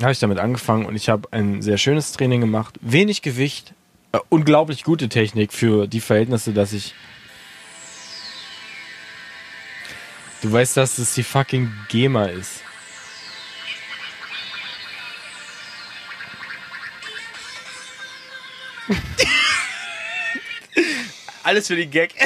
Speaker 2: habe ich damit angefangen und ich habe ein sehr schönes Training gemacht. Wenig Gewicht, äh, unglaublich gute Technik für die Verhältnisse, dass ich. Du weißt, dass es die fucking GEMA ist.
Speaker 1: Alles für den Gag.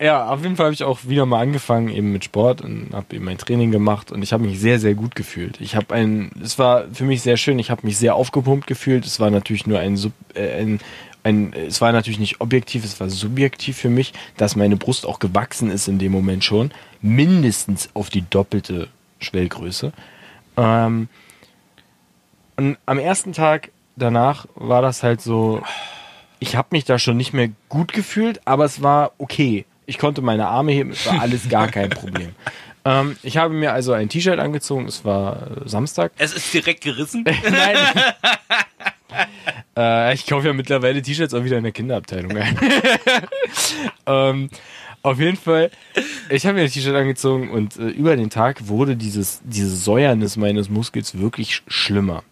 Speaker 2: Ja, auf jeden Fall habe ich auch wieder mal angefangen eben mit Sport und habe eben mein Training gemacht und ich habe mich sehr, sehr gut gefühlt. Ich habe ein, es war für mich sehr schön, ich habe mich sehr aufgepumpt gefühlt. Es war natürlich nur ein, Sub, äh, ein, ein, es war natürlich nicht objektiv, es war subjektiv für mich, dass meine Brust auch gewachsen ist in dem Moment schon, mindestens auf die doppelte Schwellgröße. Ähm, und am ersten Tag danach war das halt so, ich habe mich da schon nicht mehr gut gefühlt, aber es war okay. Ich konnte meine Arme heben, es war alles gar kein Problem. Ähm, ich habe mir also ein T-Shirt angezogen, es war äh, Samstag.
Speaker 1: Es ist direkt gerissen.
Speaker 2: Nein. äh, ich kaufe ja mittlerweile T-Shirts auch wieder in der Kinderabteilung ein. ähm, auf jeden Fall, ich habe mir ein T-Shirt angezogen und äh, über den Tag wurde dieses, diese Säuernis meines Muskels wirklich sch schlimmer.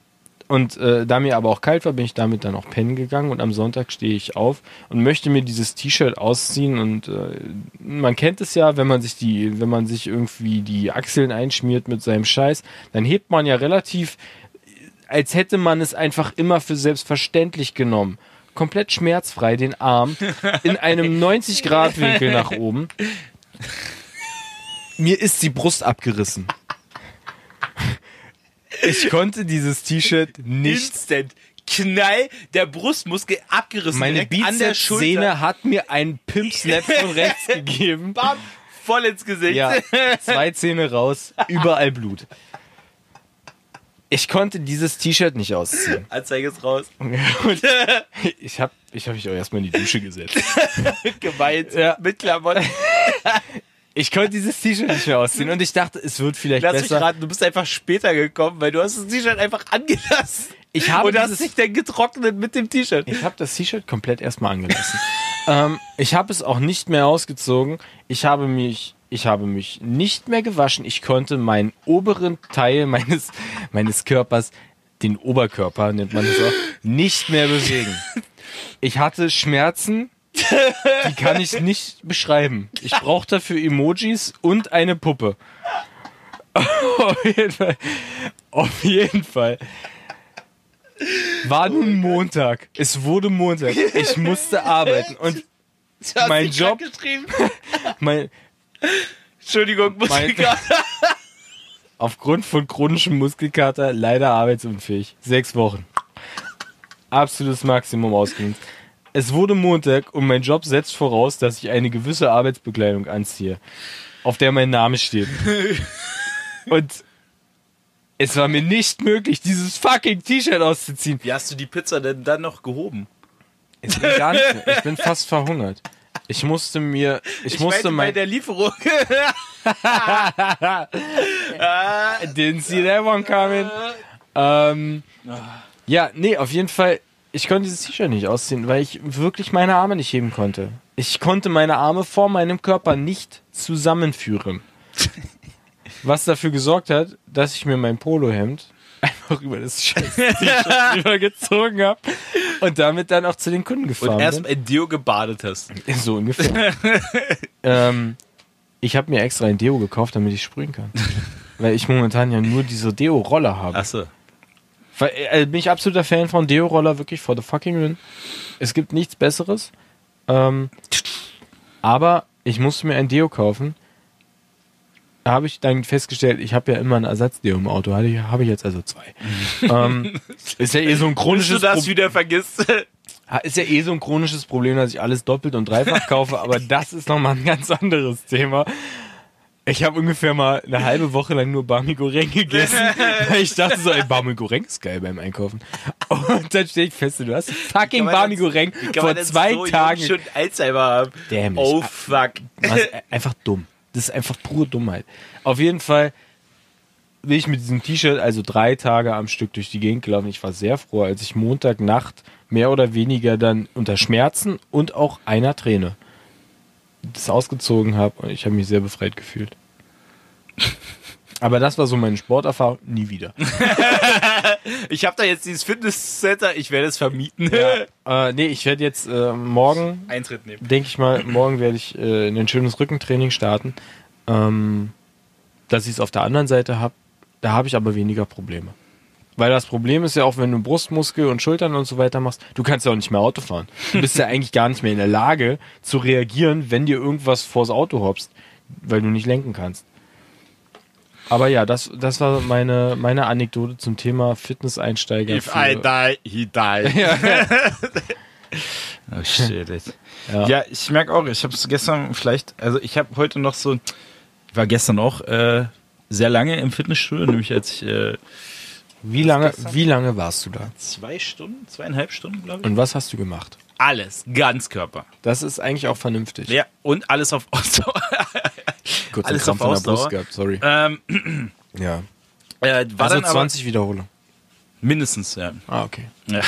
Speaker 2: Und äh, da mir aber auch kalt war, bin ich damit dann auch pennen gegangen und am Sonntag stehe ich auf und möchte mir dieses T-Shirt ausziehen und äh, man kennt es ja, wenn man sich die, wenn man sich irgendwie die Achseln einschmiert mit seinem Scheiß, dann hebt man ja relativ, als hätte man es einfach immer für selbstverständlich genommen. Komplett schmerzfrei den Arm in einem 90 Grad Winkel nach oben. Mir ist die Brust abgerissen. Ich konnte dieses T-Shirt nicht
Speaker 1: Instant. Knall, der Brustmuskel abgerissen.
Speaker 2: Meine. Bizepssehne hat mir einen Pimp-Slap von rechts gegeben.
Speaker 1: Bam, voll ins Gesicht.
Speaker 2: Ja, zwei Zähne raus, überall Blut. Ich konnte dieses T-Shirt nicht ausziehen.
Speaker 1: Anzeige ist raus.
Speaker 2: Und ich habe ich hab mich auch erstmal in die Dusche gesetzt.
Speaker 1: Gemeint.
Speaker 2: Ja.
Speaker 1: Mit Klamotten.
Speaker 2: Ich konnte dieses T-Shirt nicht mehr ausziehen und ich dachte, es wird vielleicht
Speaker 1: Lass mich
Speaker 2: besser.
Speaker 1: raten, du bist einfach später gekommen, weil du hast das T-Shirt einfach angelassen.
Speaker 2: Ich habe
Speaker 1: Und hast dich dann getrocknet mit dem T-Shirt.
Speaker 2: Ich habe das T-Shirt komplett erstmal angelassen. ähm, ich habe es auch nicht mehr ausgezogen. Ich habe mich, ich habe mich nicht mehr gewaschen. Ich konnte meinen oberen Teil meines, meines Körpers, den Oberkörper nennt man es auch, nicht mehr bewegen. Ich hatte Schmerzen, die kann ich nicht beschreiben. Ich brauche dafür Emojis und eine Puppe. Auf jeden Fall. Auf jeden Fall. War nun Montag. Es wurde Montag. Ich musste arbeiten. Und Mein Job- mein,
Speaker 1: Entschuldigung,
Speaker 2: Mein-
Speaker 1: gerade.
Speaker 2: aufgrund von chronischem Muskelkater leider arbeitsunfähig. Sechs Wochen. Absolutes Maximum ausgenutzt. Es wurde Montag und mein Job setzt voraus, dass ich eine gewisse Arbeitsbekleidung anziehe, auf der mein Name steht. Und es war mir nicht möglich, dieses fucking T-Shirt auszuziehen.
Speaker 1: Wie hast du die Pizza denn dann noch gehoben?
Speaker 2: Ich bin gar nicht. Ich bin fast verhungert. Ich musste mir, ich, musste
Speaker 1: meine, bei
Speaker 2: mein,
Speaker 1: der Lieferung.
Speaker 2: didn't see that one coming. Ähm, ja, nee, auf jeden Fall, ich konnte dieses T-Shirt nicht ausziehen, weil ich wirklich meine Arme nicht heben konnte. Ich konnte meine Arme vor meinem Körper nicht zusammenführen. Was dafür gesorgt hat, dass ich mir mein Polohemd einfach über das scheiß T-Shirt drüber gezogen habe und damit dann auch zu den Kunden gefahren
Speaker 1: Und erst
Speaker 2: bin.
Speaker 1: in Deo gebadet hast.
Speaker 2: So ungefähr. ähm, ich habe mir extra ein Deo gekauft, damit ich sprühen kann. Weil ich momentan ja nur diese Deo-Roller habe.
Speaker 1: Achso.
Speaker 2: Weil, äh, bin ich absoluter Fan von Deo-Roller, wirklich for the fucking win. Es gibt nichts Besseres. Ähm, aber ich musste mir ein Deo kaufen. Da habe ich dann festgestellt, ich habe ja immer ein Ersatzdeo im Auto. Habe ich, habe ich jetzt also zwei. ähm, ist ja eh so ein
Speaker 1: Bis du
Speaker 2: chronisches
Speaker 1: das
Speaker 2: Pro-
Speaker 1: wieder vergisst.
Speaker 2: ist ja eh so ein chronisches Problem, dass ich alles doppelt und dreifach kaufe, aber das ist nochmal ein ganz anderes Thema. Ich habe ungefähr mal eine halbe Woche lang nur Bami Goreng gegessen, weil ich dachte so, ey, Bami Goreng ist geil beim Einkaufen. Und dann stehe ich fest, du hast fucking
Speaker 1: denn-
Speaker 2: Goreng vor zwei
Speaker 1: so
Speaker 2: Tagen.
Speaker 1: schon Alzheimer haben.
Speaker 2: Dämlich.
Speaker 1: Oh fuck.
Speaker 2: Was, äh, einfach dumm. Das ist einfach pure Dummheit. Auf jeden Fall bin ich mit diesem T-Shirt also drei Tage am Stück durch die Gegend gelaufen. Ich war sehr froh, als ich Montagnacht mehr oder weniger dann unter Schmerzen und auch einer Träne das ausgezogen habe und ich habe mich sehr befreit gefühlt. Aber das war so meine Sporterfahrung. Nie wieder.
Speaker 1: Ich habe da jetzt dieses Fitnesscenter, ich werde es vermieten.
Speaker 2: äh, nee, ich werde jetzt äh, morgen
Speaker 1: Eintritt nehmen.
Speaker 2: denke ich mal, morgen werde ich äh, ein schönes Rückentraining starten. Ähm, dass ich es auf der anderen Seite habe, da habe ich aber weniger Probleme. Weil das Problem ist ja auch, wenn du Brustmuskel und Schultern und so weiter machst, du kannst ja auch nicht mehr Auto fahren. Du bist ja eigentlich gar nicht mehr in der Lage zu reagieren, wenn dir irgendwas vors Auto hopst, weil du nicht lenken kannst. Aber ja, das, das war meine, meine Anekdote zum Thema Fitness-Einsteiger.
Speaker 1: If I die, he die. oh shit.
Speaker 2: Ja.
Speaker 1: Ja. ich merke auch, ich habe es gestern vielleicht, also ich habe heute noch so, ich war gestern auch äh, sehr lange im Fitnessstudio, nämlich als ich äh,
Speaker 2: wie, lange, wie lange warst du da?
Speaker 1: zwei Stunden, zweieinhalb Stunden, glaube ich.
Speaker 2: Und was hast du gemacht?
Speaker 1: Alles, Ganzkörper.
Speaker 2: Das ist eigentlich auch vernünftig.
Speaker 1: Ja, und alles auf Ausdauer.
Speaker 2: Kurz
Speaker 1: alles
Speaker 2: Krampf
Speaker 1: auf Ausdauer.
Speaker 2: Brust gehabt, sorry.
Speaker 1: ähm,
Speaker 2: Ja.
Speaker 1: äh, war
Speaker 2: Also
Speaker 1: dann aber
Speaker 2: 20 Wiederholungen.
Speaker 1: mindestens, ja.
Speaker 2: Ah, okay.
Speaker 1: Ja.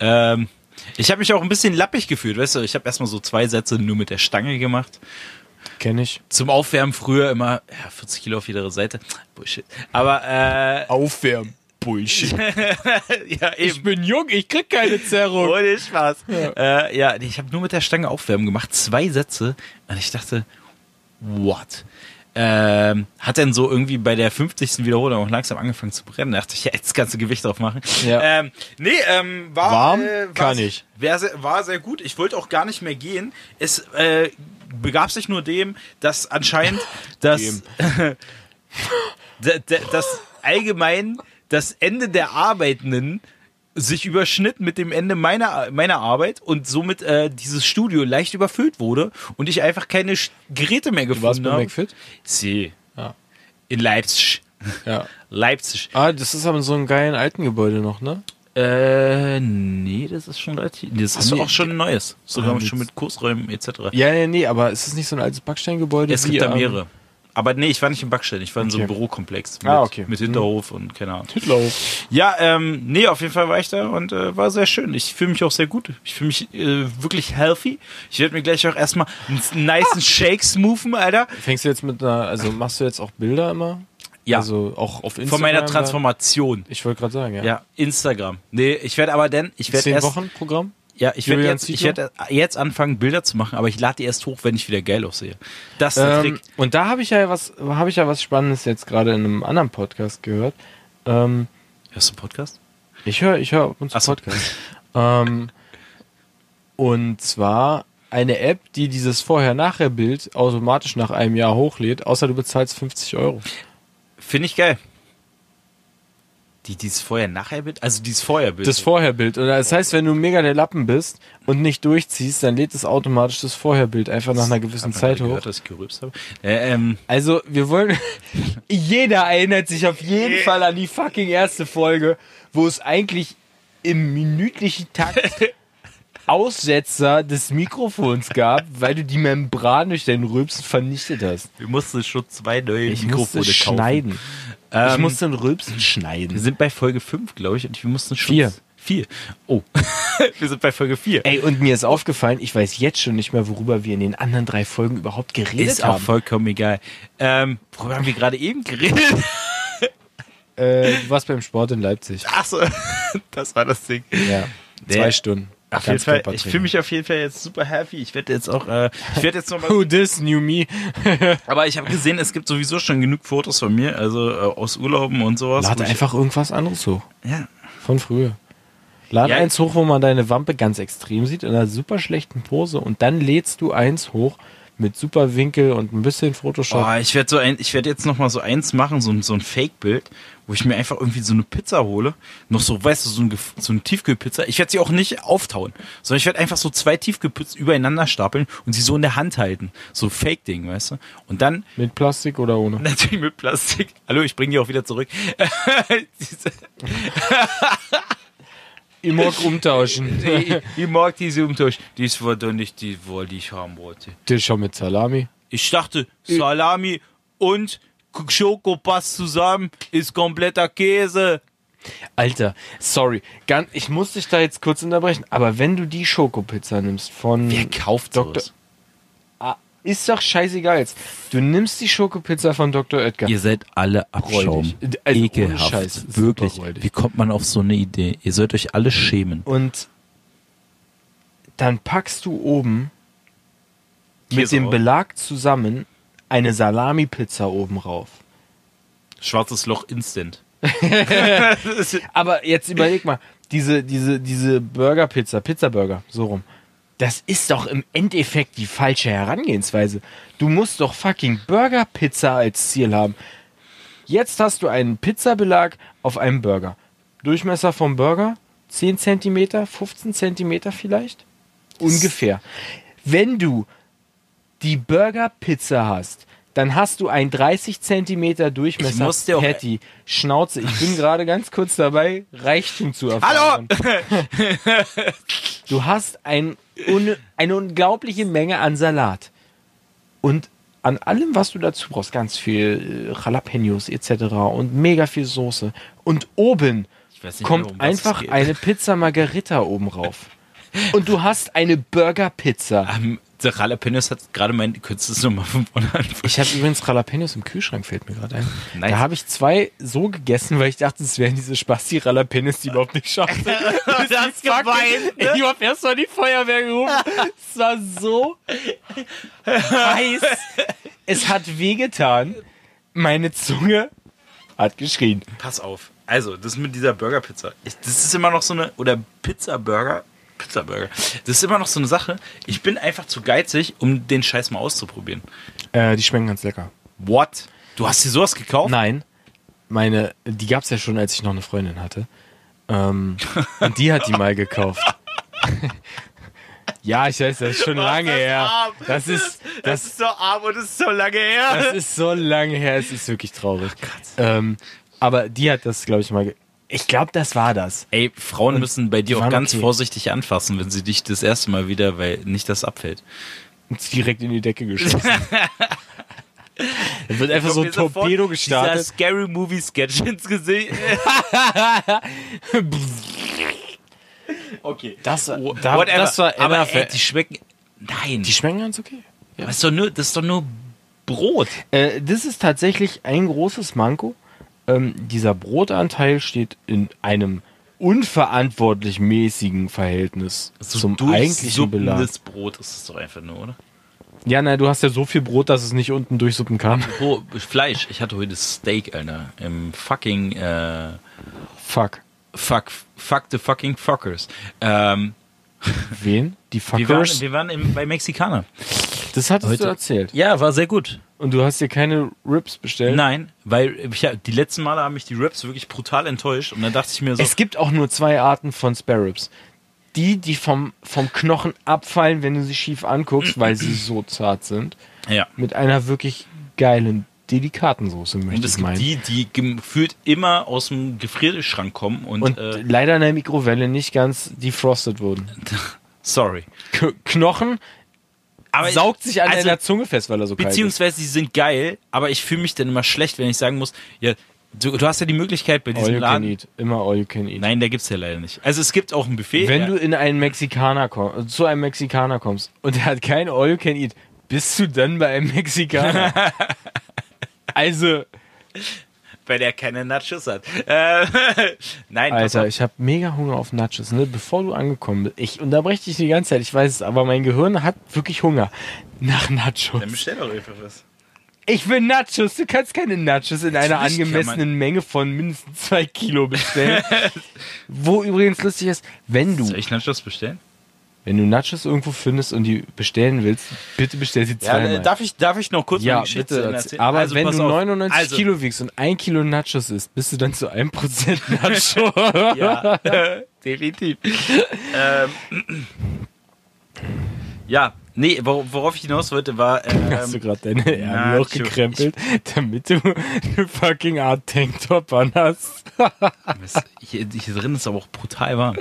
Speaker 1: ähm, ich habe mich auch ein bisschen lappig gefühlt, weißt du, ich habe erstmal so zwei Sätze nur mit der Stange gemacht.
Speaker 2: Kenne ich.
Speaker 1: Zum Aufwärmen früher immer ja, 40 Kilo auf jeder Seite. Bullshit. Aber äh,
Speaker 2: Aufwärmen. Bullshit.
Speaker 1: ja, eben.
Speaker 2: bin jung, ich krieg keine Zerrung.
Speaker 1: Ohne Spaß. Ja, äh, ja ich habe nur mit der Stange Aufwärmen gemacht, zwei Sätze. Und ich dachte, what? Ähm, hat dann so irgendwie bei der 50. Wiederholung auch langsam angefangen zu brennen. Da dachte ich, ja, jetzt kannst du Gewicht drauf machen.
Speaker 2: Ja.
Speaker 1: Ähm, nee, ähm, war,
Speaker 2: Warm?
Speaker 1: äh, war,
Speaker 2: Kann ich.
Speaker 1: Sehr- war sehr gut. Ich wollte auch gar nicht mehr gehen. Es äh, begab sich nur dem, dass anscheinend das, das allgemein das Ende der Arbeitenden sich überschnitt mit dem Ende meiner, meiner Arbeit und somit äh, dieses Studio leicht überfüllt wurde und ich einfach keine Sch- Geräte mehr
Speaker 2: Du warst
Speaker 1: gefunden
Speaker 2: bei
Speaker 1: habe.
Speaker 2: McFit?
Speaker 1: Sie.
Speaker 2: Ja.
Speaker 1: In Leipzig.
Speaker 2: Ja.
Speaker 1: Leipzig.
Speaker 2: Ah, das ist aber in so einem geilen alten Gebäude noch, ne?
Speaker 1: Äh, nee, das ist schon relativ. Nee, das ist
Speaker 2: die-
Speaker 1: auch schon ein neues. Sogar
Speaker 2: Haben die-
Speaker 1: schon mit Kursräumen etc.
Speaker 2: Ja, ja, nee, aber ist es nicht so ein altes Backsteingebäude?
Speaker 1: Es gibt da
Speaker 2: ähm,
Speaker 1: mehrere. Aber nee, ich war nicht im Backstein, ich war in so einem. Bürokomplex mit,
Speaker 2: Ah, okay.
Speaker 1: mit Hinterhof und keine Ahnung.
Speaker 2: Hitlerhof.
Speaker 1: Ja, ähm, nee, auf jeden Fall war ich da und äh, war sehr schön. Ich fühle mich auch sehr gut. Ich fühle mich äh, wirklich healthy. Ich werde mir gleich auch erstmal einen niceen Shake smoothen, Alter.
Speaker 2: Fängst du jetzt mit einer, also machst du jetzt auch Bilder immer?
Speaker 1: Ja.
Speaker 2: Also auch auf Instagram?
Speaker 1: Von meiner? Transformation.
Speaker 2: Ich wollte gerade sagen, ja.
Speaker 1: Ja, Instagram. Nee, ich werde aber denn, ich werde
Speaker 2: Zehn
Speaker 1: erst,
Speaker 2: Wochen Programm?
Speaker 1: Ja, ich werde jetzt, ich werde jetzt anfangen, Bilder zu machen, aber ich lade die erst hoch, wenn ich wieder geil aussehe. Das ist der
Speaker 2: Ähm,
Speaker 1: Trick.
Speaker 2: und da habe ich ja was, habe ich ja was Spannendes jetzt gerade in einem anderen Podcast gehört. Ähm,
Speaker 1: Hörst du einen Podcast?
Speaker 2: ich höre, ich höre ab und zu
Speaker 1: Ach so.
Speaker 2: Podcast. ähm, und zwar eine App, die dieses Vorher-Nachher-Bild automatisch nach einem Jahr hochlädt, außer du bezahlst 50 Euro.
Speaker 1: Finde ich geil. Die, dieses Vorher-Nachher-Bild? Also dieses Vorher-Bild.
Speaker 2: Das Vorherbild. Und das heißt, wenn du mega der Lappen bist und nicht durchziehst, dann lädt es automatisch das Vorherbild einfach nach einer gewissen Zeit hoch.
Speaker 1: gehört, dass ich gerülpst habe. Äh, ähm,
Speaker 2: Also, wir wollen. Jeder erinnert sich auf jeden Fall an die fucking erste Folge, wo es eigentlich im minütlichen Takt Aussetzer des Mikrofons gab, weil du die Membran durch deinen Rülpsen vernichtet hast.
Speaker 1: wir mussten schon zwei neue
Speaker 2: Ich
Speaker 1: Mikrofone kaufen.
Speaker 2: schneiden. Ich
Speaker 1: Ähm,
Speaker 2: musste den Rülpsen
Speaker 1: Wir
Speaker 2: schneiden.
Speaker 1: sind bei Folge 5, glaube ich, und wir mussten schon.
Speaker 2: Vier.
Speaker 1: Vier. Oh. wir sind bei Folge 4.
Speaker 2: Ey, und mir ist aufgefallen, ich weiß jetzt schon nicht mehr, worüber wir in den anderen drei Folgen überhaupt geredet
Speaker 1: Ist auch
Speaker 2: haben.
Speaker 1: vollkommen egal. Ähm, worüber haben wir gerade eben geredet?
Speaker 2: Äh, du warst beim Sport in Leipzig.
Speaker 1: Ach so, das war das Ding.
Speaker 2: Ja.
Speaker 1: Der-
Speaker 2: Zwei Stunden.
Speaker 1: Auf jeden Fall, ich fühle mich auf jeden Fall jetzt super happy. Ich werde jetzt auch, äh, ich werde jetzt noch mal
Speaker 2: Who this, new me?
Speaker 1: Aber ich habe gesehen, es gibt sowieso schon genug Fotos von mir, also äh, aus Urlauben und sowas.
Speaker 2: Lade einfach irgendwas anderes hoch.
Speaker 1: Ja.
Speaker 2: Von früher. Lade
Speaker 1: Ja.
Speaker 2: eins hoch, wo man deine Wampe ganz extrem sieht, in einer super schlechten Pose. Und dann lädst du eins hoch mit super Winkel und ein bisschen Photoshop.
Speaker 1: Oh, ich werde so ein, ich werde jetzt noch mal so eins machen, so so ein Fake-Bild, wo ich mir einfach irgendwie so eine Pizza hole, noch so, weißt du, so, ein, so eine Tiefkühlpizza. Ich werde sie auch nicht auftauen, sondern ich werde einfach so zwei Tiefkühlpizzen übereinander stapeln und sie so in der Hand halten, so Fake-Ding, weißt du? Und dann
Speaker 2: Mit Plastik oder ohne?
Speaker 1: natürlich mit Plastik. Hallo, ich bringe die auch wieder zurück.
Speaker 2: Ich mag umtauschen.
Speaker 1: ich, ich mag diese Umtausch. Das war doch nicht die Wahl, die ich haben wollte.
Speaker 2: Tisch schon mit Salami.
Speaker 1: Ich dachte, Salami und Schokopass zusammen ist kompletter Käse.
Speaker 2: Alter, sorry. Ganz, ich muss dich da jetzt kurz unterbrechen, aber wenn du die Schokopizza nimmst von
Speaker 1: Wer kauft
Speaker 2: Dr.
Speaker 1: sowas?
Speaker 2: Ah, ist doch scheißegal jetzt. Du nimmst die Schokopizza von Dr. Oetker.
Speaker 3: Ihr seid alle Abschaum.
Speaker 2: Also
Speaker 3: Ekelhaft.
Speaker 2: Scheiß,
Speaker 3: Wirklich. Wie kommt man auf so eine Idee? Ihr sollt euch alle schämen.
Speaker 2: Und dann packst du oben mit
Speaker 1: Käse
Speaker 2: dem
Speaker 1: drauf.
Speaker 2: Belag zusammen eine Salami-Pizza oben rauf.
Speaker 1: Schwarzes Loch Instant.
Speaker 2: Aber jetzt überleg mal, diese, diese, diese Burger-Pizza, Pizza-Burger, so rum. Das ist doch im Endeffekt die falsche Herangehensweise. Du musst doch fucking Burger-Pizza als Ziel haben. Jetzt hast du einen Pizzabelag auf einem Burger. Durchmesser vom Burger 10 cm, 15 cm vielleicht? Ungefähr. Wenn du die Burger-Pizza hast, dann hast du ein 30 cm
Speaker 1: Ich
Speaker 2: Durchmesser
Speaker 1: auch-
Speaker 2: Patty. Schnauze, ich bin gerade ganz kurz dabei, Reichtum zu erfahren. Du hast ein, un, eine unglaubliche Menge an Salat. Und an allem, was du dazu brauchst, ganz viel äh, Jalapenos etc. und mega viel Soße. Und oben
Speaker 1: Ich nicht
Speaker 2: kommt
Speaker 1: um es
Speaker 2: einfach eine Pizza Margarita oben rauf. Und du hast eine Burger-Pizza.
Speaker 1: Ähm, der Jalapenos hat gerade mein, könntest du es nochmal von vorne?
Speaker 2: Ich habe übrigens Jalapenos im Kühlschrank, fällt mir gerade ein.
Speaker 1: Nice.
Speaker 2: Da habe ich zwei so gegessen, weil ich dachte, es wären diese Spasti-Jalapenos, die überhaupt nicht scharf sind.
Speaker 1: Du hast geweint, ne?
Speaker 2: Ich habe erst mal die Feuerwehr gerufen. Es war so heiß. Es hat wehgetan. Meine Zunge hat geschrien.
Speaker 1: Pass auf. Also, das mit dieser Burger-Pizza. Das ist immer noch so eine, oder Pizza-Burger. Pizza-Burger. Das ist immer noch so eine Sache. Ich bin einfach zu geizig, um den Scheiß mal auszuprobieren.
Speaker 2: Äh, die schmecken ganz lecker.
Speaker 1: What? Du hast dir sowas gekauft?
Speaker 2: Nein, meine, die gab es ja schon, als ich noch eine Freundin hatte. Ähm, und die hat die mal gekauft. ja, ich weiß, das ist schon lange her. Das ist, das,
Speaker 1: ist so arm und das ist so lange her.
Speaker 2: das ist so lange her, es ist wirklich traurig. Ähm, aber die hat das, glaube ich, mal. Ich glaube, das war das.
Speaker 1: Ey, Frauen müssen bei dir auch ganz
Speaker 2: okay.
Speaker 1: vorsichtig anfassen, wenn sie dich das erste Mal wieder, weil nicht das abfällt.
Speaker 2: Und direkt in die Decke geschossen. Da wird einfach so ein Torpedo
Speaker 1: Dieser
Speaker 2: gestartet.
Speaker 1: Scary Movie Sketch ins Gesicht. okay.
Speaker 2: Das, war-
Speaker 1: Oh,
Speaker 2: da,
Speaker 1: whatever.
Speaker 2: das war
Speaker 1: Aber ey, die schmecken. Nein.
Speaker 2: die schmecken ganz okay.
Speaker 1: das, ist doch nur, das ist doch nur Brot.
Speaker 2: Äh, das ist tatsächlich ein großes Manko. Ähm, dieser Brotanteil steht in einem unverantwortlich mäßigen Verhältnis zum eigentlichen Belag.
Speaker 1: Das Brot ist es doch einfach nur, oder?
Speaker 2: Ja, nein, du hast ja so viel Brot, dass es nicht unten durchsuppen kann.
Speaker 1: Oh, Fleisch. Ich hatte heute Steak, Alter. Im fucking, äh,
Speaker 2: Fuck.
Speaker 1: fuck, fuck the fucking fuckers. Ähm,
Speaker 2: Wen? Die
Speaker 1: wir waren,
Speaker 2: Fuckers?
Speaker 1: wir waren im, bei Mexikaner.
Speaker 2: Das hattest
Speaker 1: Heute-
Speaker 2: du erzählt.
Speaker 1: Ja, war sehr gut.
Speaker 2: Und du hast dir keine Ribs bestellt?
Speaker 1: Nein, weil ich, ja, die letzten Male haben mich die Raps wirklich brutal enttäuscht und dann dachte ich mir so,
Speaker 2: Es gibt auch nur zwei Arten von Spare Ribs. Die, die vom, vom Knochen abfallen, wenn du sie schief anguckst, weil sie so zart sind.
Speaker 1: ja.
Speaker 2: Mit einer wirklich geilen, delikaten Soße,
Speaker 1: Und
Speaker 2: möchte
Speaker 1: es
Speaker 2: ich
Speaker 1: gibt
Speaker 2: meinen.
Speaker 1: die, die gefühlt immer aus dem Gefrierschrank kommen und,
Speaker 2: Und
Speaker 1: äh,
Speaker 2: leider in der Mikrowelle nicht ganz defrostet wurden.
Speaker 1: sorry.
Speaker 2: K Knochen
Speaker 1: Aber
Speaker 2: saugt sich an
Speaker 1: also,
Speaker 2: deiner Zunge fest, weil er so kalt ist.
Speaker 1: Beziehungsweise sie sind geil, aber ich fühle mich dann immer schlecht, wenn ich sagen muss, ja, du, du hast ja die Möglichkeit bei
Speaker 2: All
Speaker 1: diesem
Speaker 2: you can
Speaker 1: Laden.
Speaker 2: eat. Immer all you can eat.
Speaker 1: Nein, da gibt's ja leider nicht. Also es gibt auch ein Buffet.
Speaker 2: Wenn
Speaker 1: ja,
Speaker 2: du in einen Mexikaner kommst, zu einem Mexikaner kommst und der hat kein All you can eat, bist du dann bei einem Mexikaner? also,
Speaker 1: weil der keine Nachos hat. Äh, nein,
Speaker 2: Alter, ich habe mega Hunger auf Nachos, ne? Bevor du angekommen bist. Ich unterbreche dich die ganze Zeit, ich weiß es, aber mein Gehirn hat wirklich Hunger nach Nachos.
Speaker 1: Dann bestell doch einfach was.
Speaker 2: Ich will Nachos. Du kannst keine Nachos in einer
Speaker 1: Natürlich kann
Speaker 2: angemessenen Menge von mindestens zwei Kilo bestellen. Wo übrigens lustig ist, wenn du,
Speaker 1: Soll ich Nachos bestellen?
Speaker 2: Wenn du Nachos irgendwo findest und die bestellen willst, bitte bestell sie
Speaker 1: Ja,
Speaker 2: zweimal.
Speaker 1: äh, darf ich, darf ich noch kurz
Speaker 2: Ja,
Speaker 1: meine Geschichte
Speaker 2: bitte.
Speaker 1: erzählen?
Speaker 2: Aber
Speaker 1: Also,
Speaker 2: wenn du
Speaker 1: auf.
Speaker 2: 99
Speaker 1: also,
Speaker 2: Kilo wiegst und ein Kilo Nachos isst, bist du dann zu 1% Nacho.
Speaker 1: Ja, definitiv. ähm, ja, nee, wor worauf ich hinaus wollte, war.
Speaker 2: Hast du
Speaker 1: Ähm,
Speaker 2: gerade deine Ärmel hochgekrempelt, damit du eine fucking Art Tanktop an hast?
Speaker 1: Mist, hier, hier drin ist aber auch brutal warm.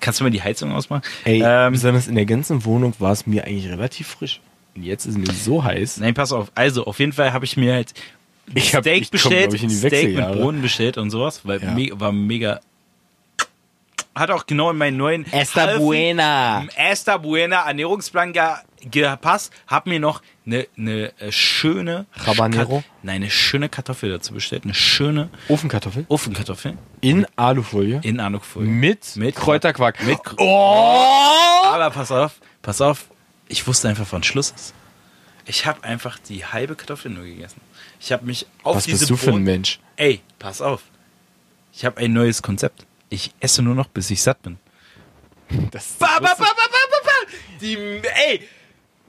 Speaker 1: Kannst du mal die Heizung ausmachen?
Speaker 2: Ey,
Speaker 1: ähm,
Speaker 2: besonders in der ganzen Wohnung war es mir eigentlich relativ frisch. Und jetzt ist mir so heiß.
Speaker 1: nein, pass auf. Also, auf jeden Fall habe ich mir halt
Speaker 2: Ich hab-
Speaker 1: Steak
Speaker 2: ich komm,
Speaker 1: bestellt,
Speaker 2: glaub ich,
Speaker 1: Steak mit. Bohnen bestellt und sowas, weil
Speaker 2: Ja.
Speaker 1: me war mega. Hat auch genau in meinen neuen Halfen-
Speaker 2: buena.
Speaker 1: Esta Buena Ernährungsplan ge gepasst. Hab mir noch eine ne, äh, schöne
Speaker 2: Habanero?
Speaker 1: Kat- Nein, eine schöne Kartoffel dazu bestellt. Eine schöne
Speaker 2: Ofenkartoffel?
Speaker 1: Ofenkartoffel
Speaker 2: In Alufolie.
Speaker 1: in Alufolie.
Speaker 2: Mit,
Speaker 1: Mit
Speaker 2: Kräuterquark.
Speaker 1: Mit
Speaker 2: oh!
Speaker 1: Aber pass auf, pass auf. Ich wusste einfach, wann Schluss ist. Ich habe einfach die halbe Kartoffel nur gegessen. Ich habe mich auf
Speaker 2: Was
Speaker 1: diese
Speaker 2: bist du für ein Mensch?
Speaker 1: Ey, pass auf. Ich habe ein neues Konzept. Ich esse nur noch, bis ich satt bin.
Speaker 2: Das
Speaker 1: Ba, ba, ba, ba, ba, ba, ba. Die, ey,